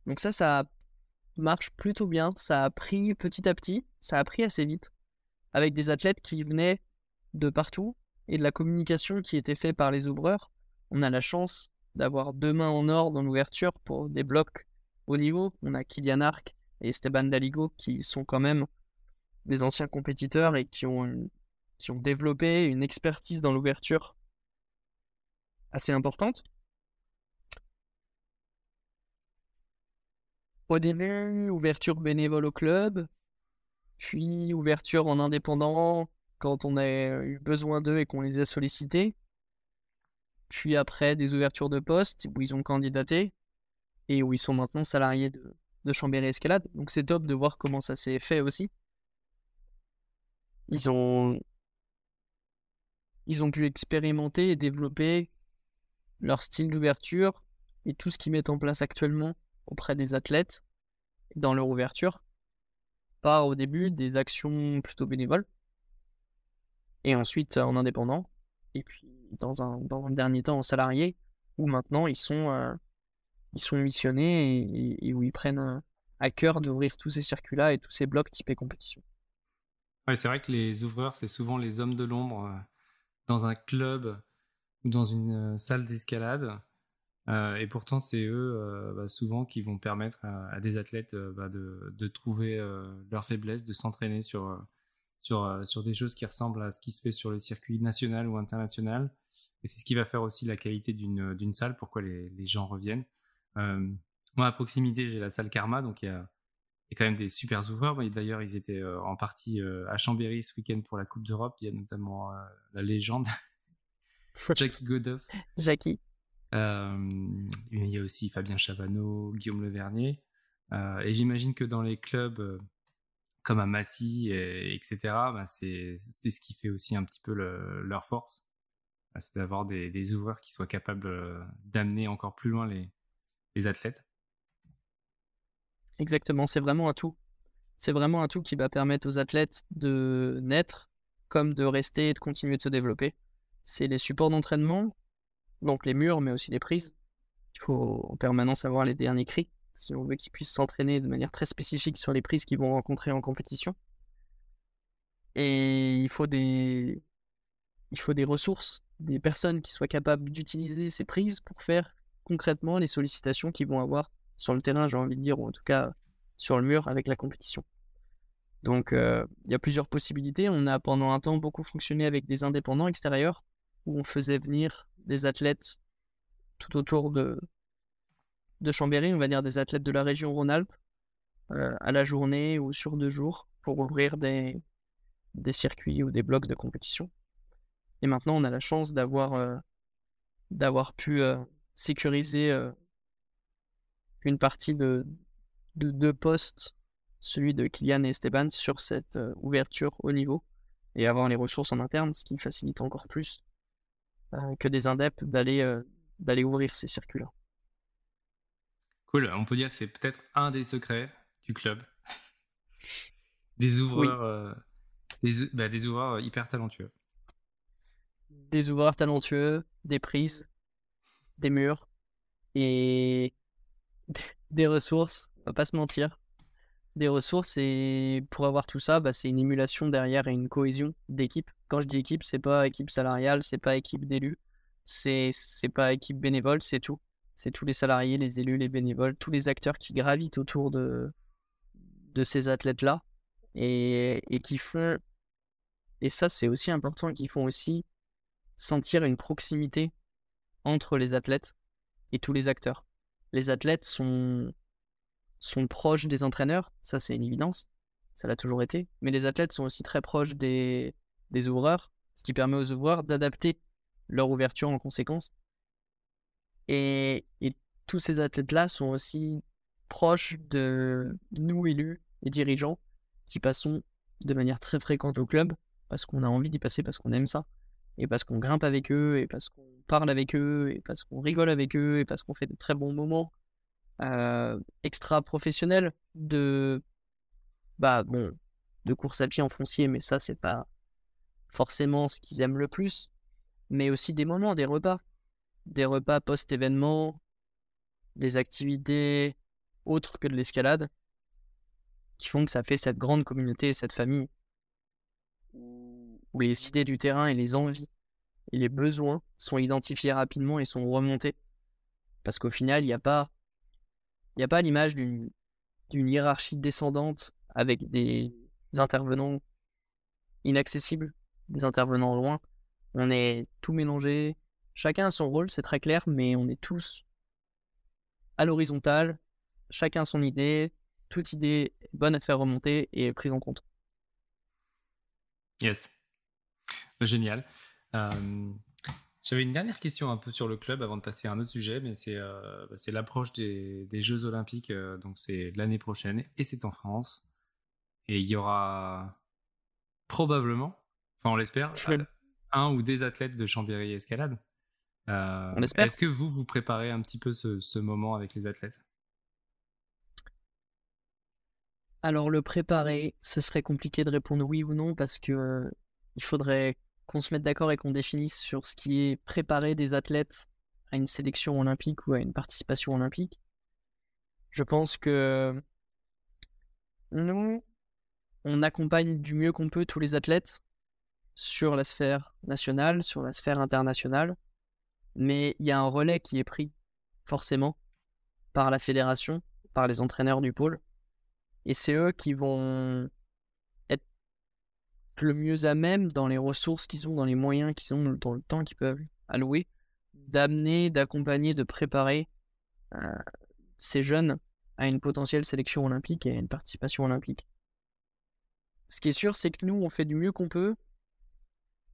Donc ça, ça marche plutôt bien. Ça a pris petit à petit, ça a pris assez vite, avec des athlètes qui venaient de partout et de la communication qui était faite par les ouvreurs. On a la chance d'avoir deux mains en or dans l'ouverture pour des blocs au niveau. On a Kylian Arc et Esteban Daligo qui sont quand même des anciens compétiteurs et qui ont, qui ont développé une expertise dans l'ouverture assez importante. Au début, ouverture bénévole au club, puis ouverture en indépendant quand on a eu besoin d'eux et qu'on les a sollicités. Puis après, des ouvertures de poste où ils ont candidaté et où ils sont maintenant salariés de, de Chambéry Escalade. Donc c'est top de voir comment ça s'est fait aussi. Ils ont, ils ont pu expérimenter et développer leur style d'ouverture et tout ce qu'ils mettent en place actuellement auprès des athlètes dans leur ouverture par au début des actions plutôt bénévoles et ensuite en indépendant et puis dans un, dans un dernier temps en salarié où maintenant ils sont, euh, ils sont missionnés et, où ils prennent à cœur d'ouvrir tous ces circuits-là et tous ces blocs typés compétition. Ouais, c'est vrai que les ouvreurs, c'est souvent les hommes de l'ombre euh, dans un club ou dans une euh, salle d'escalade. Euh, et pourtant, c'est eux bah, souvent qui vont permettre à, des athlètes bah, de, trouver leur faiblesse, de s'entraîner sur, sur, sur des choses qui ressemblent à ce qui se fait sur le circuit national ou international. Et c'est ce qui va faire aussi la qualité d'une salle, pourquoi les, les gens reviennent. Moi, à proximité, j'ai la salle Karma, donc il y a y a quand même des super ouvreurs. D'ailleurs, ils étaient euh, en partie euh, à Chambéry ce week-end pour la Coupe d'Europe. Il y a notamment euh, la légende Jackie Godoff. Jackie. il y a aussi Fabien Chavanot, Guillaume Levernier. et j'imagine que dans les clubs comme à Massy, etc., bah, c'est ce qui fait aussi un petit peu leur force. Bah, c'est d'avoir des, ouvreurs qui soient capables d'amener encore plus loin les athlètes. Exactement, c'est vraiment un tout. C'est vraiment un tout qui va permettre aux athlètes de naître comme de rester et de continuer de se développer. C'est les supports d'entraînement, donc les murs, mais aussi les prises. Il faut en permanence avoir les derniers cris si on veut qu'ils puissent s'entraîner de manière très spécifique sur les prises qu'ils vont rencontrer en compétition. Et il faut des, il faut des ressources, des personnes qui soient capables d'utiliser ces prises pour faire concrètement les sollicitations qu'ils vont avoir sur le terrain, j'ai envie de dire, ou en tout cas sur le mur avec la compétition. Donc euh, il y a plusieurs possibilités. On a pendant un temps beaucoup fonctionné avec des indépendants extérieurs, où on faisait venir des athlètes tout autour de, Chambéry, on va dire des athlètes de la région Rhône-Alpes, euh, à la journée ou sur deux jours, pour ouvrir des, des circuits ou des blocs de compétition. Et maintenant, on a la chance d'avoir euh, d'avoir pu sécuriser une partie de, deux postes, celui de Kylian et Esteban, sur cette euh, ouverture au niveau et avoir les ressources en interne, ce qui facilite encore plus euh, que des indep d'aller euh, d'aller ouvrir ces circuits-là. Cool, on peut dire que c'est peut-être un des secrets du club. des ouvreurs, des, bah, des ouvreurs hyper talentueux. Des ouvreurs talentueux, des prises, des murs et des ressources, on va pas se mentir. Des ressources et pour avoir tout ça, bah, c'est une émulation derrière et une cohésion d'équipe. Quand je dis équipe, c'est pas équipe salariale, c'est pas équipe d'élus, c'est pas équipe bénévole, c'est tout. C'est tous les salariés, les élus, les bénévoles, tous les acteurs qui gravitent autour de de ces athlètes-là et, et qui font et ça c'est aussi important, qui font aussi sentir une proximité entre les athlètes et tous les acteurs les athlètes sont, proches des entraîneurs, ça c'est une évidence, ça l'a toujours été, mais les athlètes sont aussi très proches des, des ouvreurs, ce qui permet aux ouvreurs d'adapter leur ouverture en conséquence. Et, et tous ces athlètes-là sont aussi proches de nous élus et dirigeants qui passons de manière très fréquente au club parce qu'on a envie d'y passer, parce qu'on aime ça, et parce qu'on grimpe avec eux, et parce qu'on parle avec eux, et parce qu'on rigole avec eux, et parce qu'on fait de très bons moments euh, extra professionnels de bah bon de course à pied en foncier, mais ça c'est pas forcément ce qu'ils aiment le plus, mais aussi des moments, des repas, des repas post-événement, des activités autres que de l'escalade qui font que ça fait cette grande communauté, cette famille, où les idées du terrain et les envies et les besoins sont identifiés rapidement et sont remontés. Parce qu'au final, il n'y a pas, a pas l'image d'une hiérarchie descendante avec des intervenants inaccessibles, des intervenants loin. On est tout mélangé, chacun a son rôle, c'est très clair, mais on est tous à l'horizontale, chacun son idée, toute idée bonne à faire remonter et prise en compte. Yes. Génial. Euh, j'avais une dernière question un peu sur le club avant de passer à un autre sujet, mais c'est euh, bah, l'approche des, des, Jeux Olympiques. Euh, donc c'est l'année prochaine et c'est en France. Et il y aura probablement, enfin on l'espère, un ou des athlètes de Chambéry Escalade. on espère. Est-ce que vous vous préparez un petit peu ce, ce moment avec les athlètes? Alors le préparer, ce serait compliqué de répondre oui ou non parce que il faudrait qu'on se mette d'accord et qu'on définisse sur ce qui est préparé des athlètes à une sélection olympique ou à une participation olympique. Je pense que nous, on accompagne du mieux qu'on peut tous les athlètes sur la sphère nationale, sur la sphère internationale, mais il y a un relais qui est pris forcément par la fédération, par les entraîneurs du pôle, et c'est eux qui vont le mieux à même dans les ressources qu'ils ont, dans les moyens qu'ils ont, dans le temps qu'ils peuvent allouer, d'amener, d'accompagner, de préparer euh, ces jeunes à une potentielle sélection olympique et à une participation olympique. Ce qui est sûr, c'est que nous, on fait du mieux qu'on peut.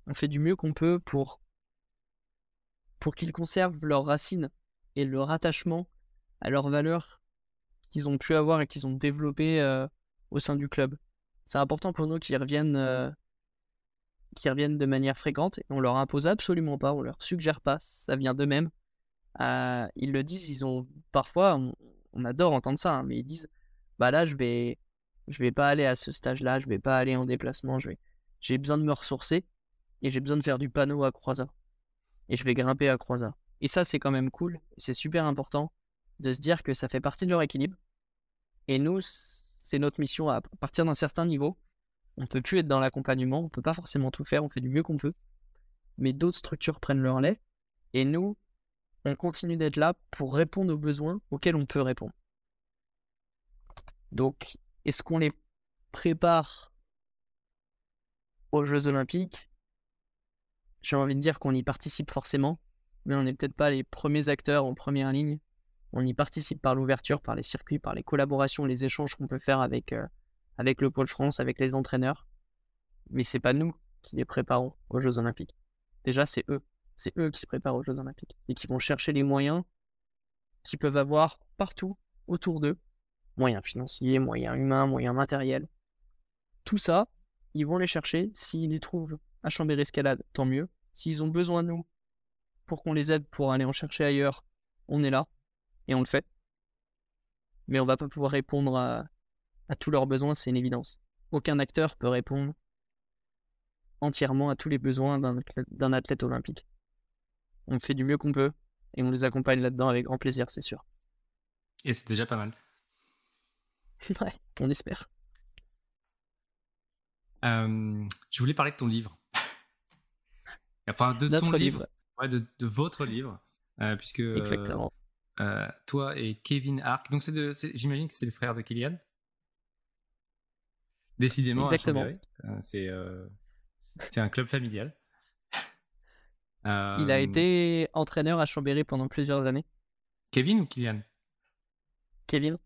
On fait du mieux qu'on peut pour, pour qu'ils conservent leurs racines et leur attachement à leurs valeurs qu'ils ont pu avoir et qu'ils ont développées euh, au sein du club c'est important pour nous qu'ils reviennent, euh, reviennent de manière fréquente. Et on leur impose absolument pas, on leur suggère pas, ça vient d'eux-mêmes. Euh, ils le disent, ils ont parfois, on, adore entendre ça, hein, mais ils disent, bah là je vais, je vais pas aller à ce stage-là, je vais pas aller en déplacement, je vais, j'ai besoin de me ressourcer et j'ai besoin de faire du panneau à Croisat et je vais grimper à Croisat. Et ça c'est quand même cool, c'est super important de se dire que ça fait partie de leur équilibre. Et nous, c'est notre mission à partir d'un certain niveau. On ne peut plus être dans l'accompagnement, on ne peut pas forcément tout faire, on fait du mieux qu'on peut. Mais d'autres structures prennent leur lait. Et nous, on continue d'être là pour répondre aux besoins auxquels on peut répondre. Donc, est-ce qu'on les prépare aux Jeux Olympiques? J'ai envie de dire qu'on y participe forcément, mais on n'est peut-être pas les premiers acteurs en première ligne. On y participe par l'ouverture, par les circuits, par les collaborations, les échanges qu'on peut faire avec, euh, avec le Pôle France, avec les entraîneurs. Mais c'est pas nous qui les préparons aux Jeux Olympiques. Déjà, c'est eux. C'est eux qui se préparent aux Jeux Olympiques et qui vont chercher les moyens qu'ils peuvent avoir partout autour d'eux. Moyens financiers, moyens humains, moyens matériels. Tout ça, ils vont les chercher. S'ils les trouvent à Chambéry Escalade, tant mieux. S'ils ont besoin de nous pour qu'on les aide pour aller en chercher ailleurs, on est là et on le fait. Mais on va pas pouvoir répondre à, tous leurs besoins, c'est une évidence. Aucun acteur peut répondre entièrement à tous les besoins d'un athlète, olympique. On fait du mieux qu'on peut et on les accompagne là-dedans avec grand plaisir, c'est sûr. Et c'est déjà pas mal. ouais, on espère. Euh, je voulais parler de ton livre. enfin, de ton livre. Ouais, de, votre livre. Euh, puisque euh, Exactement. Euh, toi et Kevin Ark. Donc, c'est j'imagine que c'est le frère de Kylian. Décidément, Exactement. Euh, c'est euh, c'est un club familial. Il a été entraîneur à Chambéry pendant plusieurs années. Kevin ou Kylian? Kevin.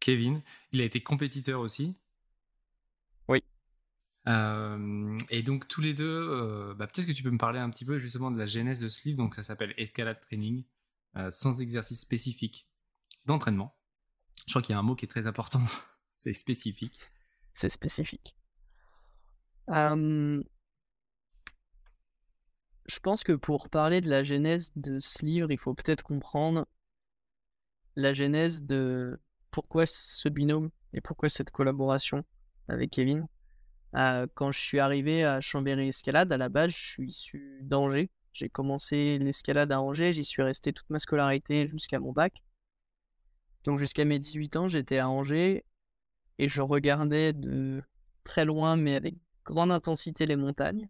Kevin. Il a été compétiteur aussi. Oui. et donc tous les deux, bah, peut-être que tu peux me parler un petit peu justement de la genèse de ce livre. Donc ça s'appelle Escalade Training. Euh, sans exercice spécifique d'entraînement. Je crois qu'il y a un mot qui est très important, c'est spécifique. C'est spécifique. je pense que pour parler de la genèse de ce livre, il faut peut-être comprendre la genèse de pourquoi ce binôme et pourquoi cette collaboration avec Kevin. Euh, quand je suis arrivé à Chambéry Escalade, à la base, je suis issu d'Angers. J'ai commencé l'escalade à Angers, j'y suis resté toute ma scolarité jusqu'à mon bac. Donc jusqu'à mes 18 ans, j'étais à Angers et je regardais de très loin, mais avec grande intensité, les montagnes.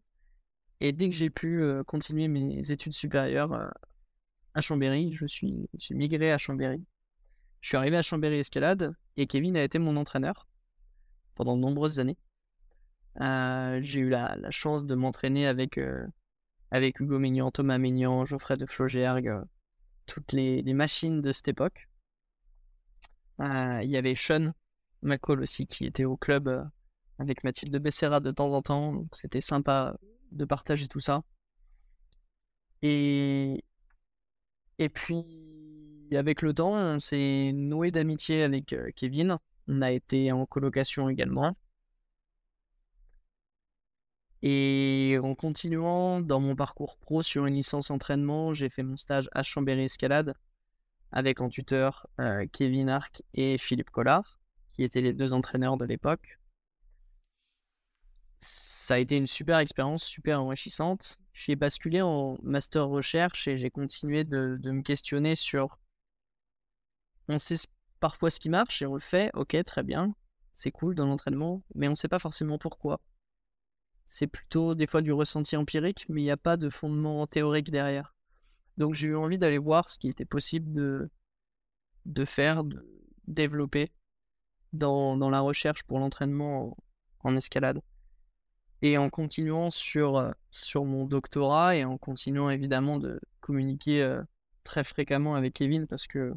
Et dès que j'ai pu euh, continuer mes études supérieures euh, à Chambéry, je suis j'ai migré à Chambéry. Je suis arrivé à Chambéry Escalade et Kevin a été mon entraîneur pendant de nombreuses années. Euh, j'ai eu la, chance de m'entraîner avec, avec Hugo Maignan, Thomas Maignan, Geoffrey de Flogergue, euh, toutes les, machines de cette époque. Euh, Il y avait Sean McCall aussi qui était au club euh, avec Mathilde Becerra de temps en temps, donc c'était sympa de partager tout ça. Et, et puis, avec le temps, on s'est noué d'amitié avec Kevin. On a été en colocation également. Et en continuant dans mon parcours pro sur une licence entraînement, j'ai fait mon stage à Chambéry Escalade avec en tuteur euh, Kevin Arc et Philippe Collard, qui étaient les deux entraîneurs de l'époque. Ça a été une super expérience, super enrichissante. J'ai basculé en master recherche et j'ai continué de, de me questionner sur. On sait parfois ce qui marche et on le fait, ok, très bien, c'est cool dans l'entraînement, mais on ne sait pas forcément pourquoi. C'est plutôt des fois du ressenti empirique, mais il n'y a pas de fondement théorique derrière. Donc j'ai eu envie d'aller voir ce qui était possible de, de faire, de développer dans, dans la recherche pour l'entraînement en, escalade. Et en continuant sur, euh, sur mon doctorat et en continuant évidemment de communiquer euh, très fréquemment avec Kevin parce que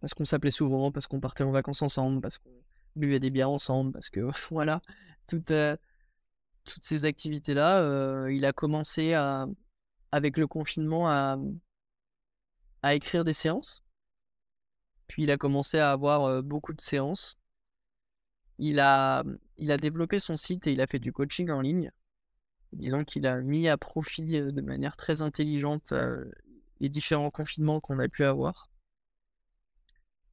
parce qu'on s'appelait souvent, parce qu'on partait en vacances ensemble, parce qu'on buvait des bières ensemble, parce que voilà, toutes, euh, toutes ces activités-là, euh, il a commencé avec le confinement à, écrire des séances. Puis il a commencé à avoir euh, beaucoup de séances. Il a, il a développé son site et il a fait du coaching en ligne. Disons qu'il a mis à profit euh, de manière très intelligente les différents confinements qu'on a pu avoir.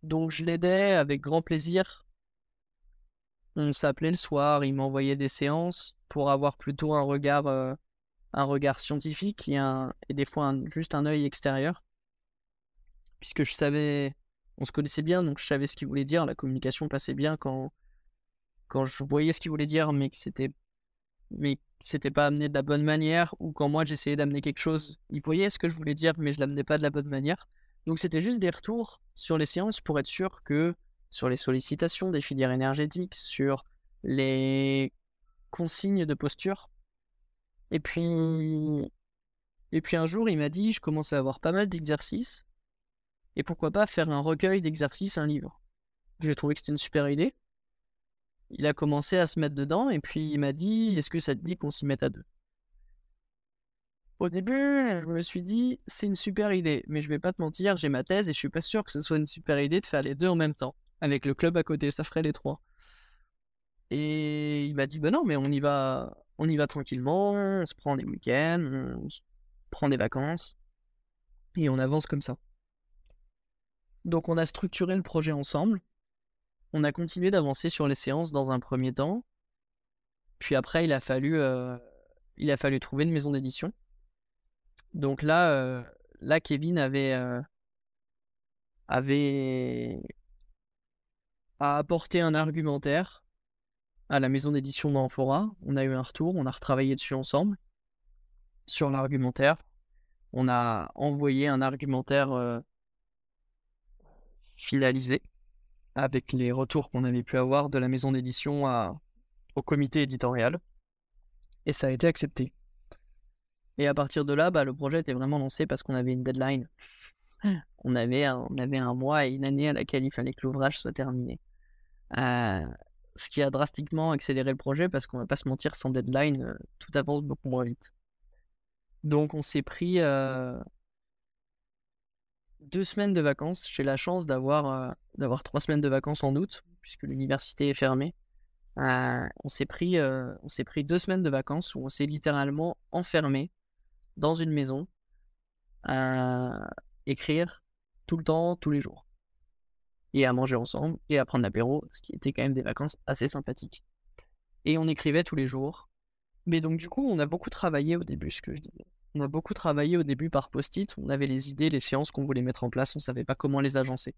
Donc je l'aidais avec grand plaisir. On s'appelait le soir, il m'envoyait des séances pour avoir plutôt un regard, euh, un regard scientifique et, des fois juste un œil extérieur. Puisque je savais, on se connaissait bien, donc je savais ce qu'il voulait dire. La communication passait bien quand, quand je voyais ce qu'il voulait dire, mais que c'était, mais c'était pas amené de la bonne manière, ou quand moi j'essayais d'amener quelque chose, il voyait ce que je voulais dire, mais je l'amenais pas de la bonne manière. Donc c'était juste des retours sur les séances pour être sûr que sur les sollicitations des filières énergétiques, sur les consignes de posture. Et puis, et puis un jour, il m'a dit, je commence à avoir pas mal d'exercices, et pourquoi pas faire un recueil d'exercices, un livre. J'ai trouvé que c'était une super idée. Il a commencé à se mettre dedans, et puis il m'a dit, est-ce que ça te dit qu'on s'y mette à deux? Au début, je me suis dit, c'est une super idée, mais je vais pas te mentir, j'ai ma thèse et je suis pas sûr que ce soit une super idée de faire les deux en même temps. Avec le club à côté, ça ferait les trois. Et il m'a dit, bah non, mais on y va, on y va tranquillement, on se prend des week-ends, on se prend des vacances, et on avance comme ça. Donc on a structuré le projet ensemble, on a continué d'avancer sur les séances dans un premier temps, puis après il a fallu, euh, il a fallu trouver une maison d'édition. Donc là, euh, là Kevin avait, euh, avait a apporté un argumentaire à la maison d'édition d'Amphora. On a eu un retour, on a retravaillé dessus ensemble sur l'argumentaire. On a envoyé un argumentaire euh, finalisé avec les retours qu'on avait pu avoir de la maison d'édition au comité éditorial. Et ça a été accepté. Et à partir de là, bah, le projet était vraiment lancé parce qu'on avait une deadline. On avait, un, on avait un mois et une année à laquelle il fallait que l'ouvrage soit terminé. Euh, ce qui a drastiquement accéléré le projet parce qu'on va pas se mentir, sans deadline, euh, tout avance beaucoup moins vite. Donc on s'est pris euh, deux semaines de vacances. J'ai la chance d'avoir euh, d'avoir trois semaines de vacances en août puisque l'université est fermée. On s'est pris on s'est pris deux semaines de vacances où on s'est littéralement enfermé dans une maison à écrire tout le temps, tous les jours et à manger ensemble et à prendre l'apéro, ce qui était quand même des vacances assez sympathiques. Et on écrivait tous les jours. Mais donc du coup, on a beaucoup travaillé au début, ce que je disais. On a beaucoup travaillé au début par post-it, on avait les idées, les séances qu'on voulait mettre en place, on savait pas comment les agencer.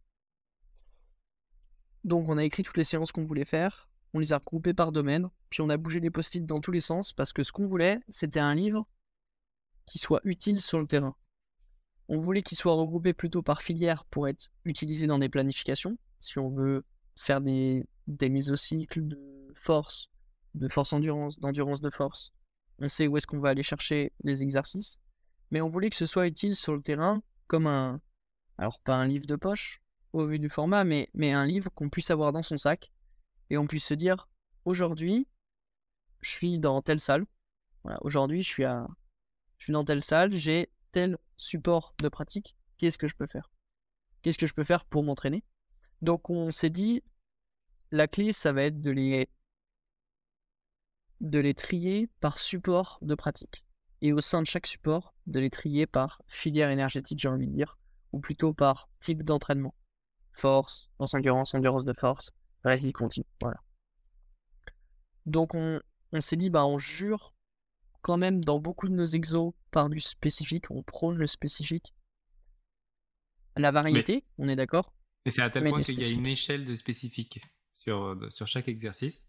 Donc on a écrit toutes les séances qu'on voulait faire, on les a regroupées par domaine, puis on a bougé les post-it dans tous les sens parce que ce qu'on voulait, c'était un livre qui soit utile sur le terrain. On voulait qu'il soit regroupé plutôt par filière pour être utilisé dans des planifications, si on veut faire des, des mésocycles de force, de force endurance, d'endurance de force. On sait où est-ce qu'on va aller chercher les exercices, mais on voulait que ce soit utile sur le terrain comme un, alors pas un livre de poche au vu du format, mais, mais un livre qu'on puisse avoir dans son sac et on puisse se dire aujourd'hui, je suis dans telle salle. Aujourd'hui, je suis à, je suis dans telle salle, j'ai tel support de pratique. Qu'est-ce que je peux faire? Qu'est-ce que je peux faire pour m'entraîner? Donc, on s'est dit, la clé, ça va être de les, de les trier par support de pratique. Et au sein de chaque support, de les trier par filière énergétique, j'ai envie de dire, ou plutôt par type d'entraînement. Force, force endurance, endurance de force, résilience continue. Voilà. Donc on, on s'est dit, bah on jure quand même dans beaucoup de nos exos par du spécifique, on prône le spécifique. La variété, on est d'accord Et c'est à tel Mais point qu'il y a une échelle de spécifique sur, sur chaque exercice.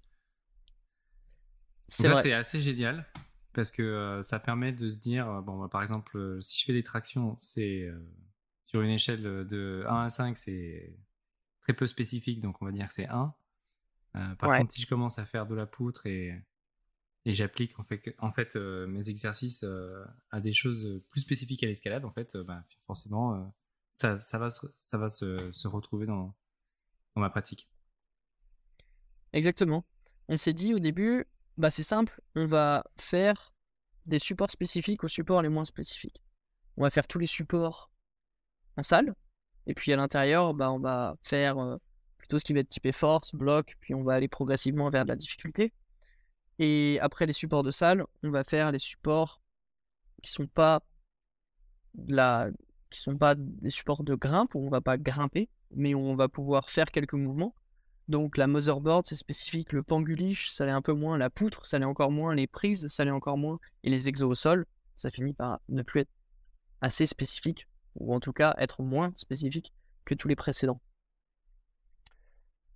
C'est c'est assez génial parce que euh, ça permet de se dire, euh, bon, bah, par exemple, euh, si je fais des tractions, c'est euh, sur une échelle de 1 à 5, c'est très peu spécifique, donc on va dire que c'est 1. Euh, par Ouais. contre, si je commence à faire de la poutre et, et j'applique en fait, euh, mes exercices euh, à des choses plus spécifiques à l'escalade, en fait, euh, bah, forcément, ça, va, se, retrouver dans, ma pratique. Exactement. On s'est dit au début, bah c'est simple, on va faire des supports spécifiques aux supports les moins spécifiques. On va faire tous les supports en salle, et puis à l'intérieur, bah on va faire plutôt ce qui va être typé force, bloc, puis on va aller progressivement vers de la difficulté. Et après les supports de salle, on va faire les supports qui sont pas la qui sont pas des supports de grimpe où on va pas grimper, mais où on va pouvoir faire quelques mouvements. Donc la motherboard, c'est spécifique. Le panguliche, ça l'est un peu moins. La poutre, ça l'est encore moins. Les prises, ça l'est encore moins. Et les exos au sol, ça finit par ne plus être assez spécifique, ou en tout cas être moins spécifique que tous les précédents.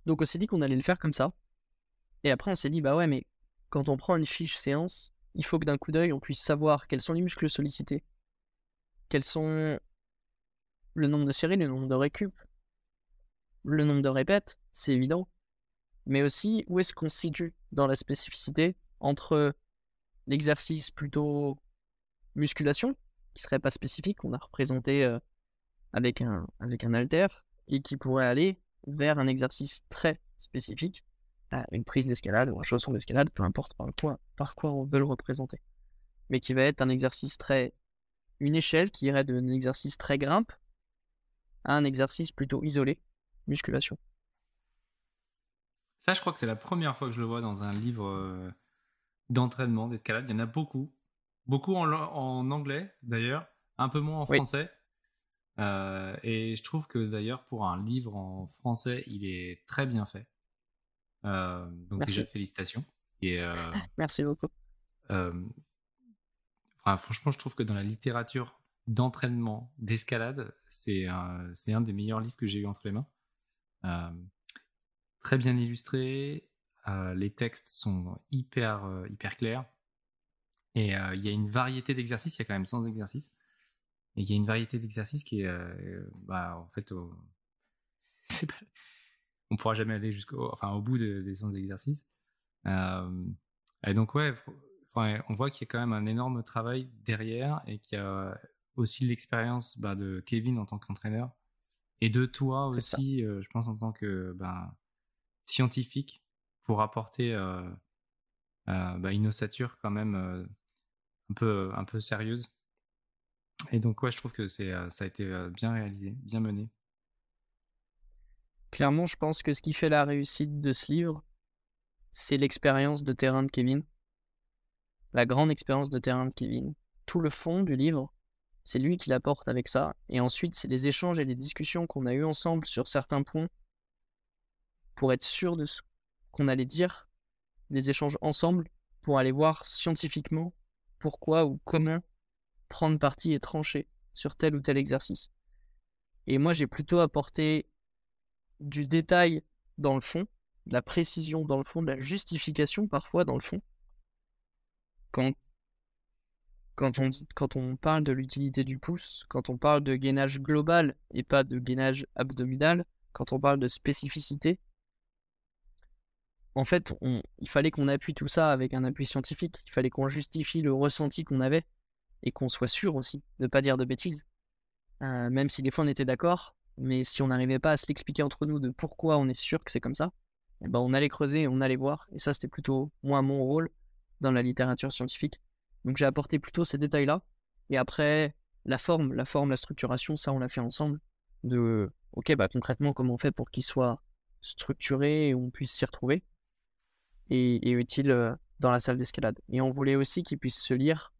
Donc on s'est dit qu'on allait le faire comme ça. Et après on s'est dit, bah ouais, mais quand on prend une fiche séance, il faut que d'un coup d'œil on puisse savoir quels sont les muscles sollicités, quels sont le nombre de séries, le nombre de récup, le nombre de répètes, c'est évident, mais aussi où est-ce qu'on se situe dans la spécificité entre l'exercice plutôt musculation, qui serait pas spécifique, qu'on a représenté euh, avec un, avec un halter, et qui pourrait aller vers un exercice très spécifique, une prise d'escalade ou un chausson d'escalade, peu importe par quoi, par quoi on veut le représenter. Mais qui va être un exercice très. une échelle qui irait d'un exercice très grimpe à un exercice plutôt isolé, musculation. Ça, je crois que c'est la première fois que je le vois dans un livre euh, d'entraînement d'escalade. Il y en a beaucoup. Beaucoup en, anglais, d'ailleurs. Un peu moins en Oui. français. Euh, et je trouve que, d'ailleurs, pour un livre en français, il est très bien fait. Euh, donc, Merci. déjà, félicitations. Et euh, Merci beaucoup. euh, enfin, franchement, je trouve que dans la littérature d'entraînement d'escalade, c'est un, un des meilleurs livres que j'ai eu entre les mains. Euh, très bien illustré, euh, les textes sont hyper, euh, hyper clairs. Et il y a une variété d'exercices, il y a quand même 100 exercices. Et il y a une variété d'exercices qui est, bah, en fait, c'est pas- on pourra jamais aller jusqu'au, enfin, au bout de- des 100 exercices. Euh, et donc, ouais, faut- enfin, on voit qu'il y a quand même un énorme travail derrière et qu'il y a aussi l'expérience bah, de Kevin en tant qu'entraîneur et de toi aussi, euh, je pense, en tant que bah, scientifique pour apporter euh, euh, bah, une ossature quand même un, peu, un peu sérieuse. Et donc, ouais, je trouve que c'est, ça a été bien réalisé, bien mené. Clairement, je pense que ce qui fait la réussite de ce livre, c'est l'expérience de terrain de Kevin. La grande expérience de terrain de Kevin. Tout le fond du livre, c'est lui qui l'apporte avec ça. Et ensuite, c'est les échanges et les discussions qu'on a eues ensemble sur certains points pour être sûr de ce qu'on allait dire, des échanges ensemble pour aller voir scientifiquement pourquoi ou comment prendre parti et trancher sur tel ou tel exercice. Et moi, j'ai plutôt apporté du détail dans le fond, de la précision dans le fond, de la justification parfois dans le fond. Quand, quand, on, quand on parle de l'utilité du pouce, quand on parle de gainage global et pas de gainage abdominal, quand on parle de spécificité, en fait, il fallait qu'on appuie tout ça avec un appui scientifique. Il fallait qu'on justifie le ressenti qu'on avait et qu'on soit sûr aussi de ne pas dire de bêtises. Euh, même si des fois on était d'accord, mais si on n'arrivait pas à se l'expliquer entre nous de pourquoi on est sûr que c'est comme ça, eh ben on allait creuser, on allait voir. Et ça, c'était plutôt moi mon rôle dans la littérature scientifique. Donc j'ai apporté plutôt ces détails-là. Et après, la forme, la forme, la structuration, ça on l'a fait ensemble. De, ok, bah concrètement, comment on fait pour qu'il soit structuré et on puisse s'y retrouver et, et utile euh, dans la salle d'escalade. Et on voulait aussi qu'il puisse se lire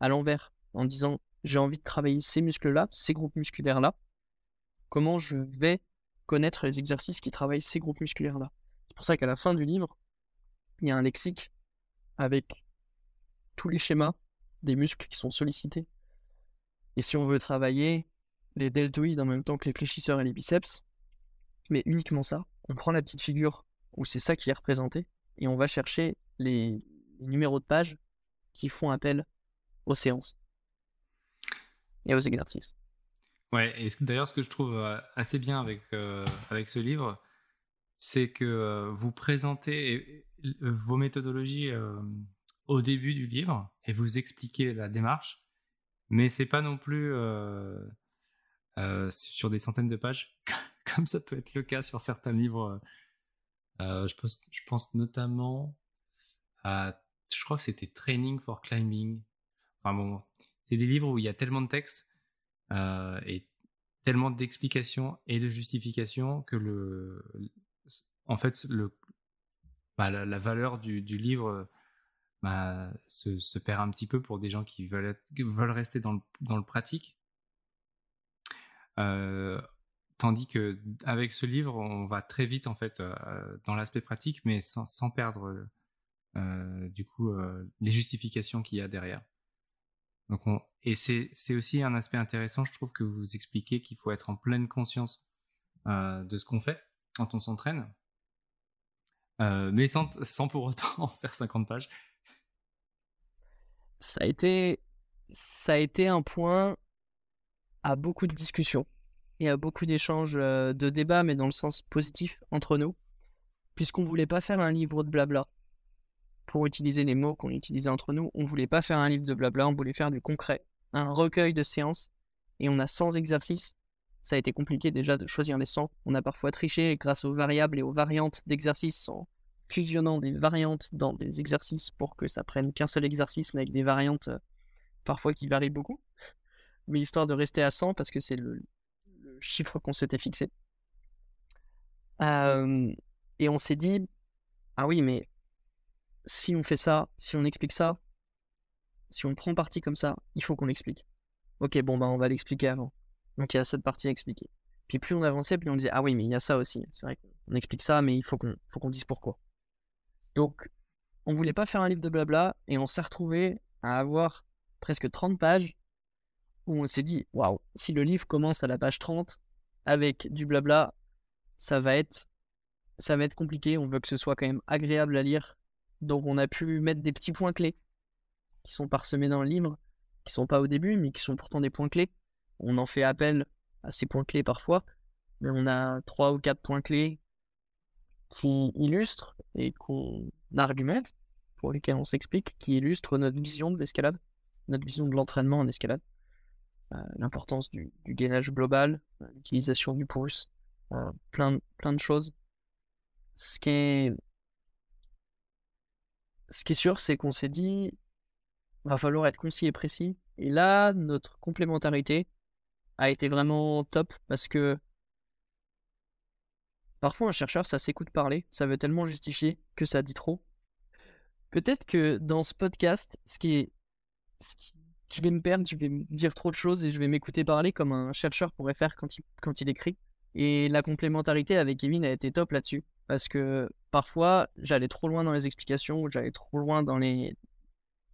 à l'envers, en disant j'ai envie de travailler ces muscles-là, ces groupes musculaires-là. Comment je vais connaître les exercices qui travaillent ces groupes musculaires-là. C'est pour ça qu'à la fin du livre, il y a un lexique avec tous les schémas des muscles qui sont sollicités. Et si on veut travailler les deltoïdes en même temps que les fléchisseurs et les biceps, mais uniquement ça, on prend la petite figure où c'est ça qui est représenté et on va chercher les, numéros de page qui font appel aux séances et aux exercices. Ouais, et d'ailleurs, ce que je trouve euh, assez bien avec, euh, avec ce livre, c'est que euh, vous présentez vos méthodologies au début du livre et vous expliquez la démarche, mais c'est pas non plus sur des centaines de pages, comme ça peut être le cas sur certains livres. Je, pense, je pense notamment à, je crois que c'était Training for Climbing. Enfin bon, c'est des livres où il y a tellement de textes euh, et tellement d'explications et de justifications que le, en fait, le, bah, la, valeur du, livre bah, se, perd un petit peu pour des gens qui veulent, rester dans le, pratique. Euh, tandis que avec ce livre, on va très vite en fait euh, dans l'aspect pratique, mais sans, perdre du coup les justifications qu'il y a derrière. Et c'est aussi un aspect intéressant, je trouve, que vous expliquez qu'il faut être en pleine conscience euh, de ce qu'on fait quand on s'entraîne, euh, mais sans, sans pour autant faire 50 pages. Ça a été, ça a été un point à beaucoup de discussions et à beaucoup d'échanges, euh, de débats, mais dans le sens positif entre nous, puisqu'on voulait pas faire un livre de blabla. Pour utiliser les mots qu'on utilisait entre nous, on voulait pas faire un livre de blabla, on voulait faire du concret, un recueil de séances, et on a 100 exercices. Ça a été compliqué déjà de choisir les 100. On a parfois triché grâce aux variables et aux variantes d'exercices en fusionnant des variantes dans des exercices pour que ça prenne qu'un seul exercice, mais avec des variantes euh, parfois qui varient beaucoup. Mais histoire de rester à 100 parce que c'est le, chiffre qu'on s'était fixé. Et on s'est dit, ah oui, mais si on fait ça, si on explique ça, si on prend parti comme ça, il faut qu'on l'explique. Ok, bon, bah on va l'expliquer avant. Donc il y a cette partie à expliquer. Puis plus on avançait, plus on disait, ah oui, mais il y a ça aussi. C'est vrai qu'on explique ça, mais il faut qu'on dise pourquoi. Donc, on voulait pas faire un livre de blabla et on s'est retrouvé à avoir presque 30 pages où on s'est dit waouh, si le livre commence à la page 30 avec du blabla, ça va être ça va être compliqué, on veut que ce soit quand même agréable à lire. Donc on a pu mettre des petits points clés qui sont parsemés dans le livre, qui sont pas au début mais qui sont pourtant des points clés. On en fait appel à ces points clés parfois, mais on a trois ou quatre points clés qui illustrent et qu'on argumente, pour lesquels on s'explique, qui illustrent notre vision de l'escalade, notre vision de l'entraînement en escalade, Euh, l'importance du, gainage global, euh, l'utilisation du pouce, euh, plein, plein de choses. Ce qui ce qui est sûr, c'est qu'on s'est dit, va falloir être concis et précis. Et là, notre complémentarité a été vraiment top parce que Parfois, un chercheur, ça s'écoute parler, ça veut tellement justifier que ça dit trop. Peut-être que dans ce podcast, ce qui est. Je vais me perdre, je vais me dire trop de choses et je vais m'écouter parler comme un chercheur pourrait faire quand il, quand il écrit. Et la complémentarité avec Kevin a été top là-dessus. Parce que parfois, j'allais trop loin dans les explications, j'allais trop loin dans les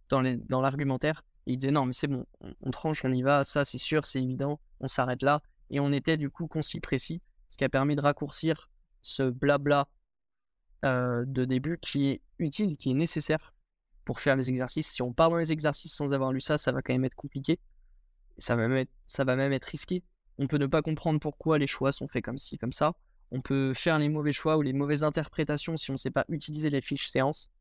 dans les dans l'argumentaire. Et il disait non, mais c'est bon, on, on tranche, on y va, ça c'est sûr, c'est évident, on s'arrête là. Et on était du coup concis précis, ce qui a permis de raccourcir ce blabla euh, de début qui est utile, qui est nécessaire pour faire les exercices. Si on part dans les exercices sans avoir lu ça, ça va quand même être compliqué. Ça va même être, ça va même être risqué. On peut ne pas comprendre pourquoi les choix sont faits comme ci, comme ça. On peut faire les mauvais choix ou les mauvaises interprétations si on ne sait pas utiliser les fiches séances.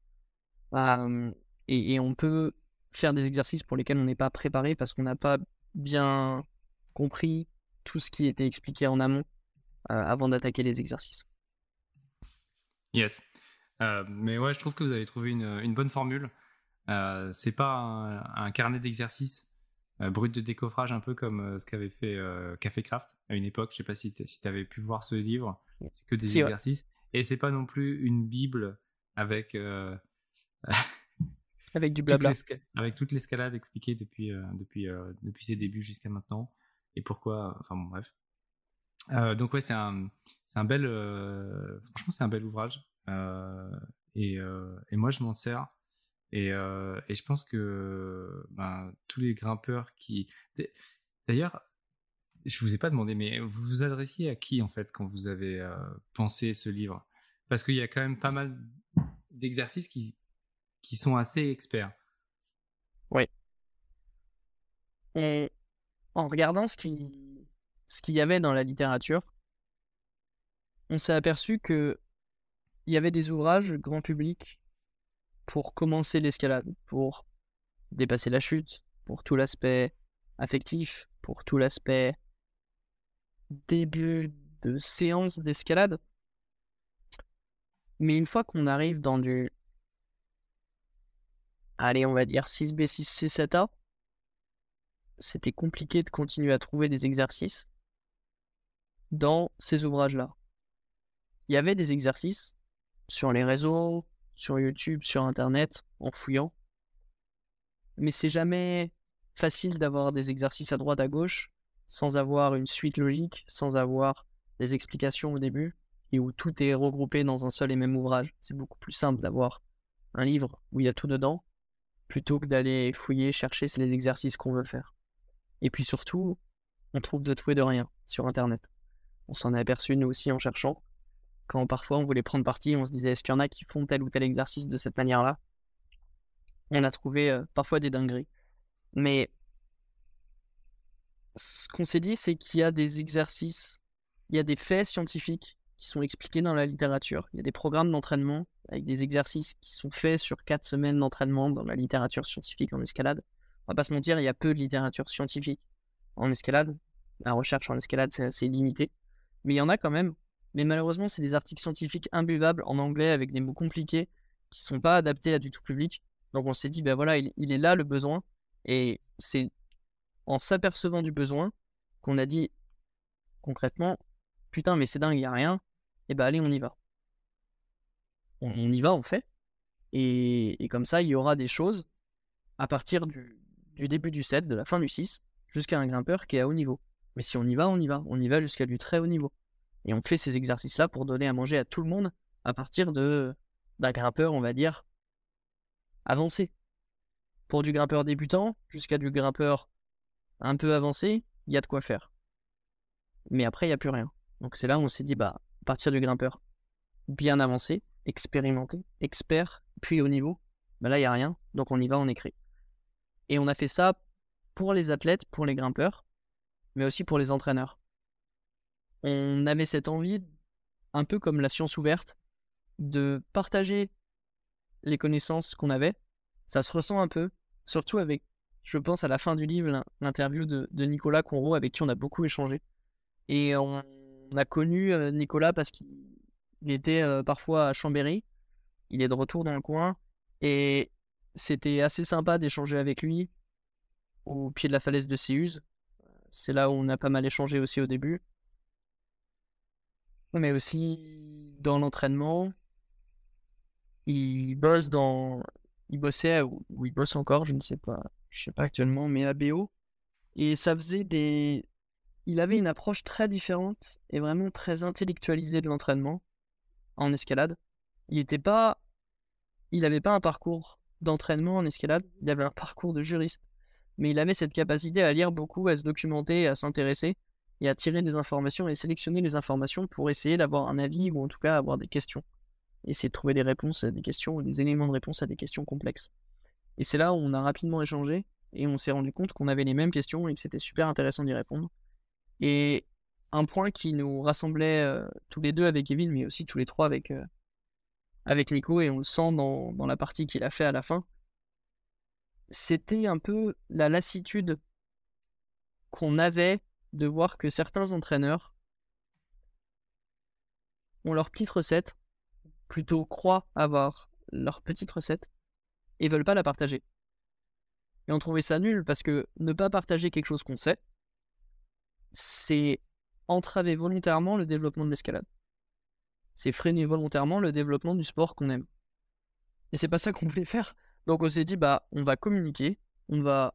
Et, on peut faire des exercices pour lesquels on n'est pas préparé parce qu'on n'a pas bien compris tout ce qui était expliqué en amont euh, avant d'attaquer les exercices. Yes. Euh, mais ouais, je trouve que vous avez trouvé une, bonne formule. Euh, c'est pas un, carnet d'exercices brut de décoffrage, un peu comme euh, ce qu'avait fait euh, Café Craft à une époque. Je sais pas si tu si avais pu voir ce livre. C'est que des exercices. Et c'est pas non plus une bible avec euh, Avec du toute blabla. l'esca- avec toute l'escalade expliquée depuis, euh, depuis, euh, depuis ses débuts jusqu'à maintenant. Et pourquoi. Enfin bon, bref. Euh, donc, ouais, c'est un, c'est un bel. euh, franchement, c'est un bel ouvrage. Euh, et, euh, et moi, je m'en sers. Et, euh, et je pense que ben, tous les grimpeurs qui. D'ailleurs, je vous ai pas demandé, mais vous vous adressiez à qui en fait quand vous avez euh, pensé ce livre? Parce qu'il y a quand même pas mal d'exercices qui, qui sont assez experts. Et en regardant ce qui ce qu'il y avait dans la littérature, on s'est aperçu que il y avait des ouvrages grand public pour commencer l'escalade, pour dépasser la chute, pour tout l'aspect affectif, pour tout l'aspect début de séance d'escalade. Mais une fois qu'on arrive dans du allez, on va dire 6B, 6C, 7A, c'était compliqué de continuer à trouver des exercices dans ces ouvrages-là. Il y avait des exercices sur les réseaux, sur YouTube, sur Internet, en fouillant. Mais c'est jamais facile d'avoir des exercices à droite, à gauche, sans avoir une suite logique, sans avoir des explications au début, et où tout est regroupé dans un seul et même ouvrage. C'est beaucoup plus simple d'avoir un livre où il y a tout dedans, plutôt que d'aller fouiller, chercher les exercices qu'on veut faire. Et puis surtout, on trouve de tout et de rien sur Internet. On s'en est aperçu nous aussi en cherchant. Quand parfois on voulait prendre parti, on se disait est-ce qu'il y en a qui font tel ou tel exercice de cette manière-là? On a trouvé euh, parfois des dingueries. Mais ce qu'on s'est dit, c'est qu'il y a des exercices, il y a des faits scientifiques qui sont expliqués dans la littérature. Il y a des programmes d'entraînement avec des exercices qui sont faits sur quatre semaines d'entraînement dans la littérature scientifique en escalade on va pas se mentir, il y a peu de littérature scientifique en escalade. La recherche en escalade, c'est assez limité. Mais il y en a quand même. Mais malheureusement, c'est des articles scientifiques imbuvables en anglais avec des mots compliqués qui sont pas adaptés à du tout public. Donc on s'est dit, ben voilà, il, est là le besoin. Et c'est en s'apercevant du besoin qu'on a dit concrètement, putain, mais c'est dingue, il n'y a rien. Et ben allez, on y va. On, on y va, on fait. Et, et comme ça, il y aura des choses à partir du, du début du 7, de la fin du 6, jusqu'à un grimpeur qui est à haut niveau. Mais si on y va, on y va. On y va jusqu'à du très haut niveau. Et on fait ces exercices-là pour donner à manger à tout le monde à partir de d'un grimpeur, on va dire, avancé. Pour du grimpeur débutant jusqu'à du grimpeur un peu avancé, il y a de quoi faire. Mais après, il n'y a plus rien. Donc c'est là où on s'est dit, bah, à partir du grimpeur bien avancé, expérimenté, expert, puis haut niveau, bah là, il n'y a rien. Donc on y va, on écrit. Et on a fait ça pour les athlètes, pour les grimpeurs, mais aussi pour les entraîneurs. On avait cette envie, un peu comme la science ouverte, de partager les connaissances qu'on avait. Ça se ressent un peu, surtout avec, je pense, à la fin du livre, l'in- l'interview de, Nicolas Conro, avec qui on a beaucoup échangé. Et on, a connu euh, Nicolas parce qu'il il était euh, parfois à Chambéry. Il est de retour dans le coin. Et c'était assez sympa d'échanger avec lui au pied de la falaise de Céuse. C'est là où on a pas mal échangé aussi au début. Mais aussi dans l'entraînement. Il bosse dans. Il bossait, ou il bosse encore, je ne sais pas. Je sais pas actuellement, mais à BO. Et ça faisait des. Il avait une approche très différente et vraiment très intellectualisée de l'entraînement en escalade. Il était pas. Il avait pas un parcours d'entraînement en escalade, il avait un parcours de juriste. Mais il avait cette capacité à lire beaucoup, à se documenter, à s'intéresser. Et à tirer des informations et sélectionner les informations pour essayer d'avoir un avis ou en tout cas avoir des questions. Essayer de trouver des réponses à des questions ou des éléments de réponse à des questions complexes. Et c'est là où on a rapidement échangé et on s'est rendu compte qu'on avait les mêmes questions et que c'était super intéressant d'y répondre. Et un point qui nous rassemblait euh, tous les deux avec Kevin, mais aussi tous les trois avec, euh, avec Nico, et on le sent dans, dans la partie qu'il a fait à la fin, c'était un peu la lassitude qu'on avait de voir que certains entraîneurs ont leur petite recette, plutôt croient avoir leur petite recette, et veulent pas la partager. Et on trouvait ça nul parce que ne pas partager quelque chose qu'on sait, c'est entraver volontairement le développement de l'escalade. C'est freiner volontairement le développement du sport qu'on aime. Et c'est pas ça qu'on voulait faire. Donc on s'est dit, bah, on va communiquer, on va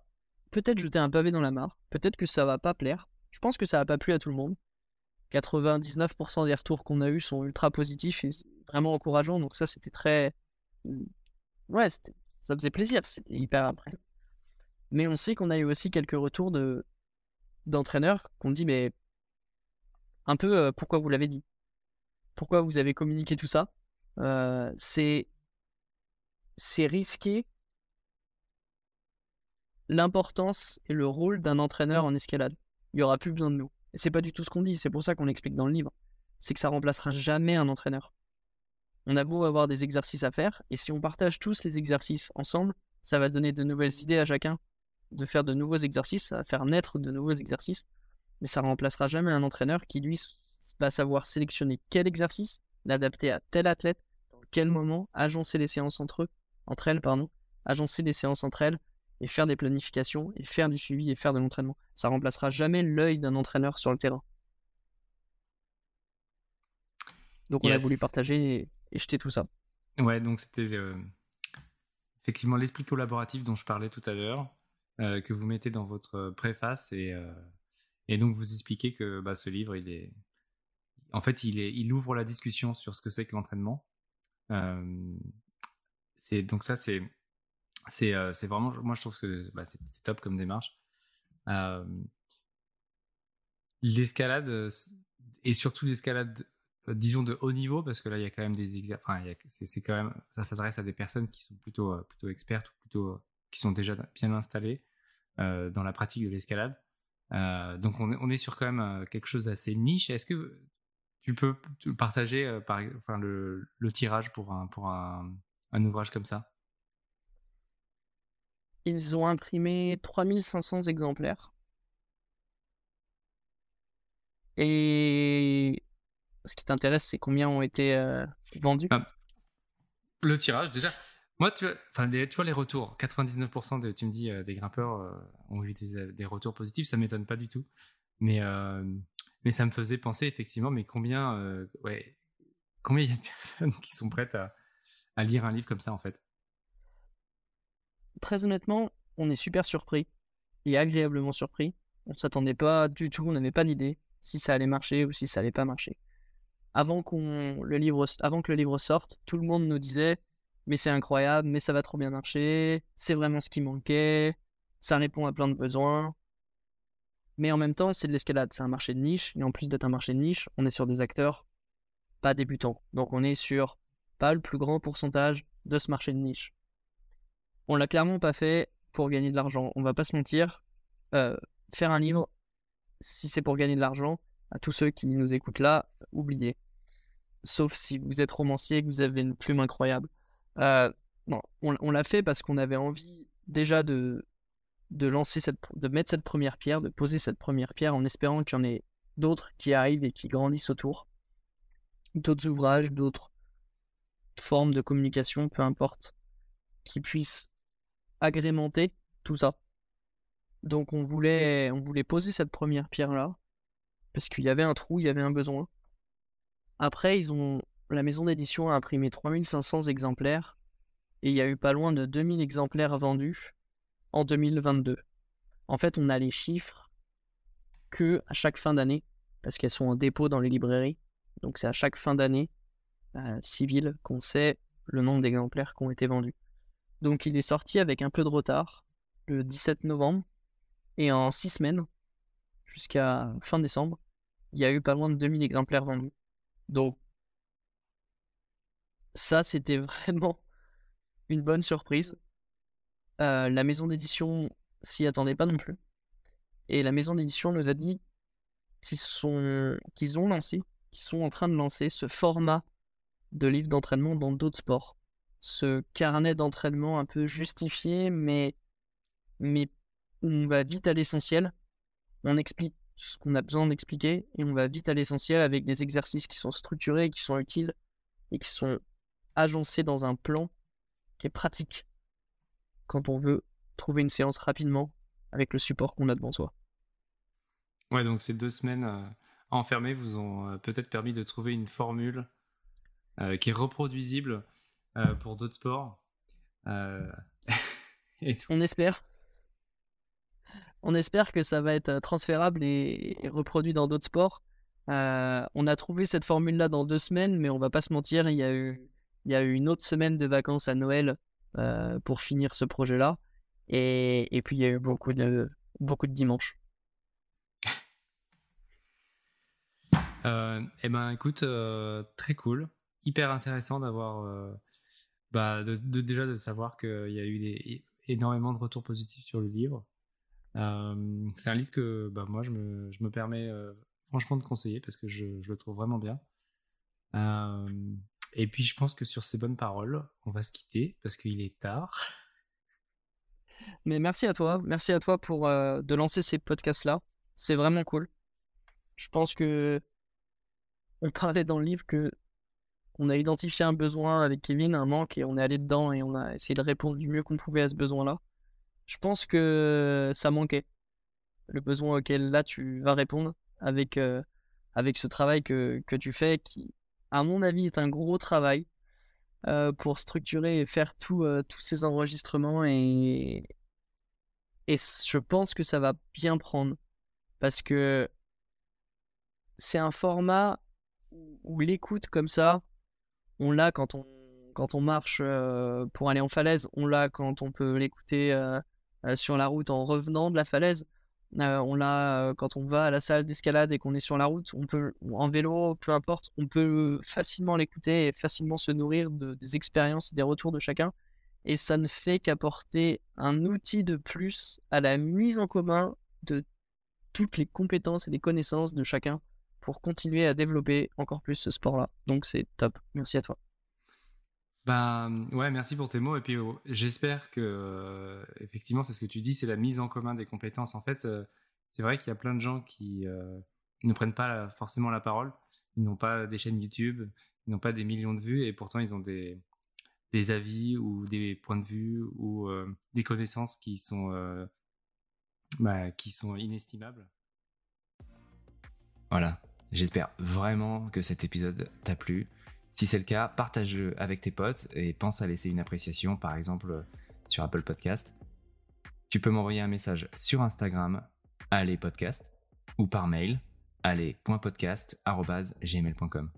peut-être jeter un pavé dans la mare, peut-être que ça va pas plaire. Je pense que ça va pas plu à tout le monde. 99% des retours qu'on a eus sont ultra positifs et vraiment encourageants, donc ça c'était très. Ouais, ça faisait plaisir, c'était hyper après. Mais on sait qu'on a eu aussi quelques retours de d'entraîneurs qu'on dit, mais un peu euh, pourquoi vous l'avez dit? Pourquoi vous avez communiqué tout ça? Euh, C'est c'est risquer l'importance et le rôle d'un entraîneur en escalade. Il y aura plus besoin de nous. Et c'est pas du tout ce qu'on dit, c'est pour ça qu'on l'explique dans le livre. C'est que ça remplacera jamais un entraîneur. On a beau avoir des exercices à faire, et si on partage tous les exercices ensemble, ça va donner de nouvelles idées à chacun de faire de nouveaux exercices, va faire naître de nouveaux exercices, mais ça remplacera jamais un entraîneur qui, lui, va savoir sélectionner quel exercice, l'adapter à tel athlète, dans quel moment, agencer les séances entre eux, entre elles, pardon, agencer les séances entre elles, et faire des planifications, et faire du suivi, et faire de l'entraînement. Ça remplacera jamais l'œil d'un entraîneur sur le terrain. Donc on a voulu partager et, jeter tout ça. Ouais, donc c'était euh, effectivement l'esprit collaboratif dont je parlais tout à l'heure, euh, que vous mettez dans votre préface et, euh, et donc vous expliquez que bah, ce livre, il est, en fait, il, est, il ouvre la discussion sur ce que c'est que l'entraînement. c'est donc ça, c'est c'est c'est vraiment, moi je trouve que bah, c'est top comme démarche. l'escalade et surtout l'escalade disons de haut niveau parce que là il y a quand même des enfin c'est quand même ça s'adresse à des personnes qui sont plutôt plutôt expertes ou plutôt qui sont déjà bien installés euh, dans la pratique de l'escalade. Euh, donc on est, on est, sur quand même euh, quelque chose d'assez niche. Est-ce que tu peux partager par, enfin, le, tirage pour un, pour un ouvrage comme ça? Ils ont imprimé 3500 exemplaires. Et ce qui t'intéresse, c'est combien ont été vendus? Ah, Le tirage, déjà, moi, tu vois, enfin, tu vois les retours. 99% de, tu me dis, euh, des grimpeurs euh, ont eu des, retours positifs. Ça m'étonne pas du tout. Mais, euh, ça me faisait penser effectivement, mais combien, combien il y a de personnes qui sont prêtes à lire un livre comme ça en fait? Très honnêtement, on est super surpris et agréablement surpris. On s'attendait pas du tout, on n'avait pas d'idée si ça allait marcher ou si ça allait pas marcher. Avant avant que le livre sorte, tout le monde nous disait mais c'est incroyable, mais ça va trop bien marcher, c'est vraiment ce qui manquait, ça répond à plein de besoins. Mais en même temps, c'est de l'escalade, c'est un marché de niche, et en plus d'être un marché de niche, on est sur des acteurs pas débutants. Donc on est sur pas le plus grand pourcentage de ce marché de niche. On l'a clairement pas fait pour gagner de l'argent, on va pas se mentir. Euh, faire un livre, si c'est pour gagner de l'argent, à tous ceux qui nous écoutent là, oubliez. Sauf si vous êtes romancier et que vous avez une plume incroyable. Euh, on, l'a fait parce qu'on avait envie déjà de, de lancer cette, de mettre cette première pierre, de poser cette première pierre en espérant qu'il y en ait d'autres qui arrivent et qui grandissent autour. D'autres ouvrages, d'autres formes de communication, peu importe, qui puissent agrémenter tout ça. Donc on voulait, on voulait poser cette première pierre là, parce qu'il y avait un trou, il y avait un besoin. Après, ils ont la maison d'édition a imprimé 3500 exemplaires et il y a eu pas loin de 2000 exemplaires vendus en 2022. En fait, on a les chiffres que à chaque fin d'année, parce qu'elles sont en dépôt dans les librairies. Donc c'est à chaque fin d'année euh, civile qu'on sait le nombre d'exemplaires qui ont été vendus. Donc il est sorti avec un peu de retard le 17 novembre et en 6 semaines, jusqu'à fin décembre, il y a eu pas loin de 2000 exemplaires vendus. Donc, ça, c'était vraiment une bonne surprise. Euh, la maison d'édition s'y attendait pas non plus. Et la maison d'édition nous a dit qu'ils sont, qu'ils ont lancé, qu'ils sont en train de lancer ce format de livre d'entraînement dans d'autres sports. Ce carnet d'entraînement un peu justifié, mais, mais on va vite à l'essentiel. On explique ce qu'on a besoin d'expliquer et on va vite à l'essentiel avec des exercices qui sont structurés, qui sont utiles et qui sont agencés dans un plan qui est pratique quand on veut trouver une séance rapidement avec le support qu'on a devant soi. Ouais, donc ces deux semaines euh, enfermées vous ont euh, peut-être permis de trouver une formule euh, qui est reproduisible pour d'autres sports. et On espère. On espère que ça va être transférable et, reproduit dans d'autres sports. on a trouvé cette formule-là dans deux semaines, mais on va pas se mentir, il y a eu, il y a eu une autre semaine de vacances à Noël pour finir ce projet-là. Et, et, puis il y a eu beaucoup de, beaucoup de dimanches. Euh, eh ben, écoute, euh, très cool, hyper intéressant d'avoir, euh, bah, de, déjà de savoir qu'il y a eu des, énormément de retours positifs sur le livre. Euh, c'est un livre que, bah, moi, je me, je me permets franchement de conseiller parce que je, je le trouve vraiment bien. et puis, je pense que sur ces bonnes paroles, on va se quitter parce qu'il est tard. Mais merci à toi, merci à toi pour de lancer ces podcasts là. C'est vraiment cool. Je pense que on parlait dans le livre que on a identifié un besoin avec Kevin, un manque, et on est allé dedans et on a essayé de répondre du mieux qu'on pouvait à ce besoin-là. Je pense que ça manquait. Le besoin auquel là tu vas répondre avec, euh, ce travail que, tu fais, qui, à mon avis, est un gros travail euh, pour structurer et faire euh, tous ces enregistrements. Et, et je pense que ça va bien prendre. Parce que c'est un format où l'écoute comme ça, on l'a quand on, quand on marche euh, pour aller en falaise, on l'a quand on peut l'écouter euh, euh, sur la route en revenant de la falaise, on l'a quand on va à la salle d'escalade et qu'on est sur la route, on peut, en vélo, peu importe, on peut facilement l'écouter et facilement se nourrir de, des expériences et des retours de chacun. Et ça ne fait qu'apporter un outil de plus à la mise en commun de toutes les compétences et les connaissances de chacun pour continuer à développer encore plus ce sport-là. Donc c'est top. Merci à toi. Bah ouais, merci pour tes mots. Et puis oh, j'espère que euh, effectivement, c'est ce que tu dis, c'est la mise en commun des compétences. En fait, euh, c'est vrai qu'il y a plein de gens qui euh, ne prennent pas forcément la parole. Ils n'ont pas des chaînes YouTube, ils n'ont pas des millions de vues, et pourtant ils ont des des avis ou des points de vue ou des connaissances qui sont bah, qui sont inestimables. Voilà, J'espère vraiment que cet épisode t'a plu. Si c'est le cas, partage-le avec tes potes et pense à laisser une appréciation, par exemple sur Apple Podcast. Tu peux m'envoyer un message sur Instagram, allez podcast, ou par mail, allez.podcast.gmail.com.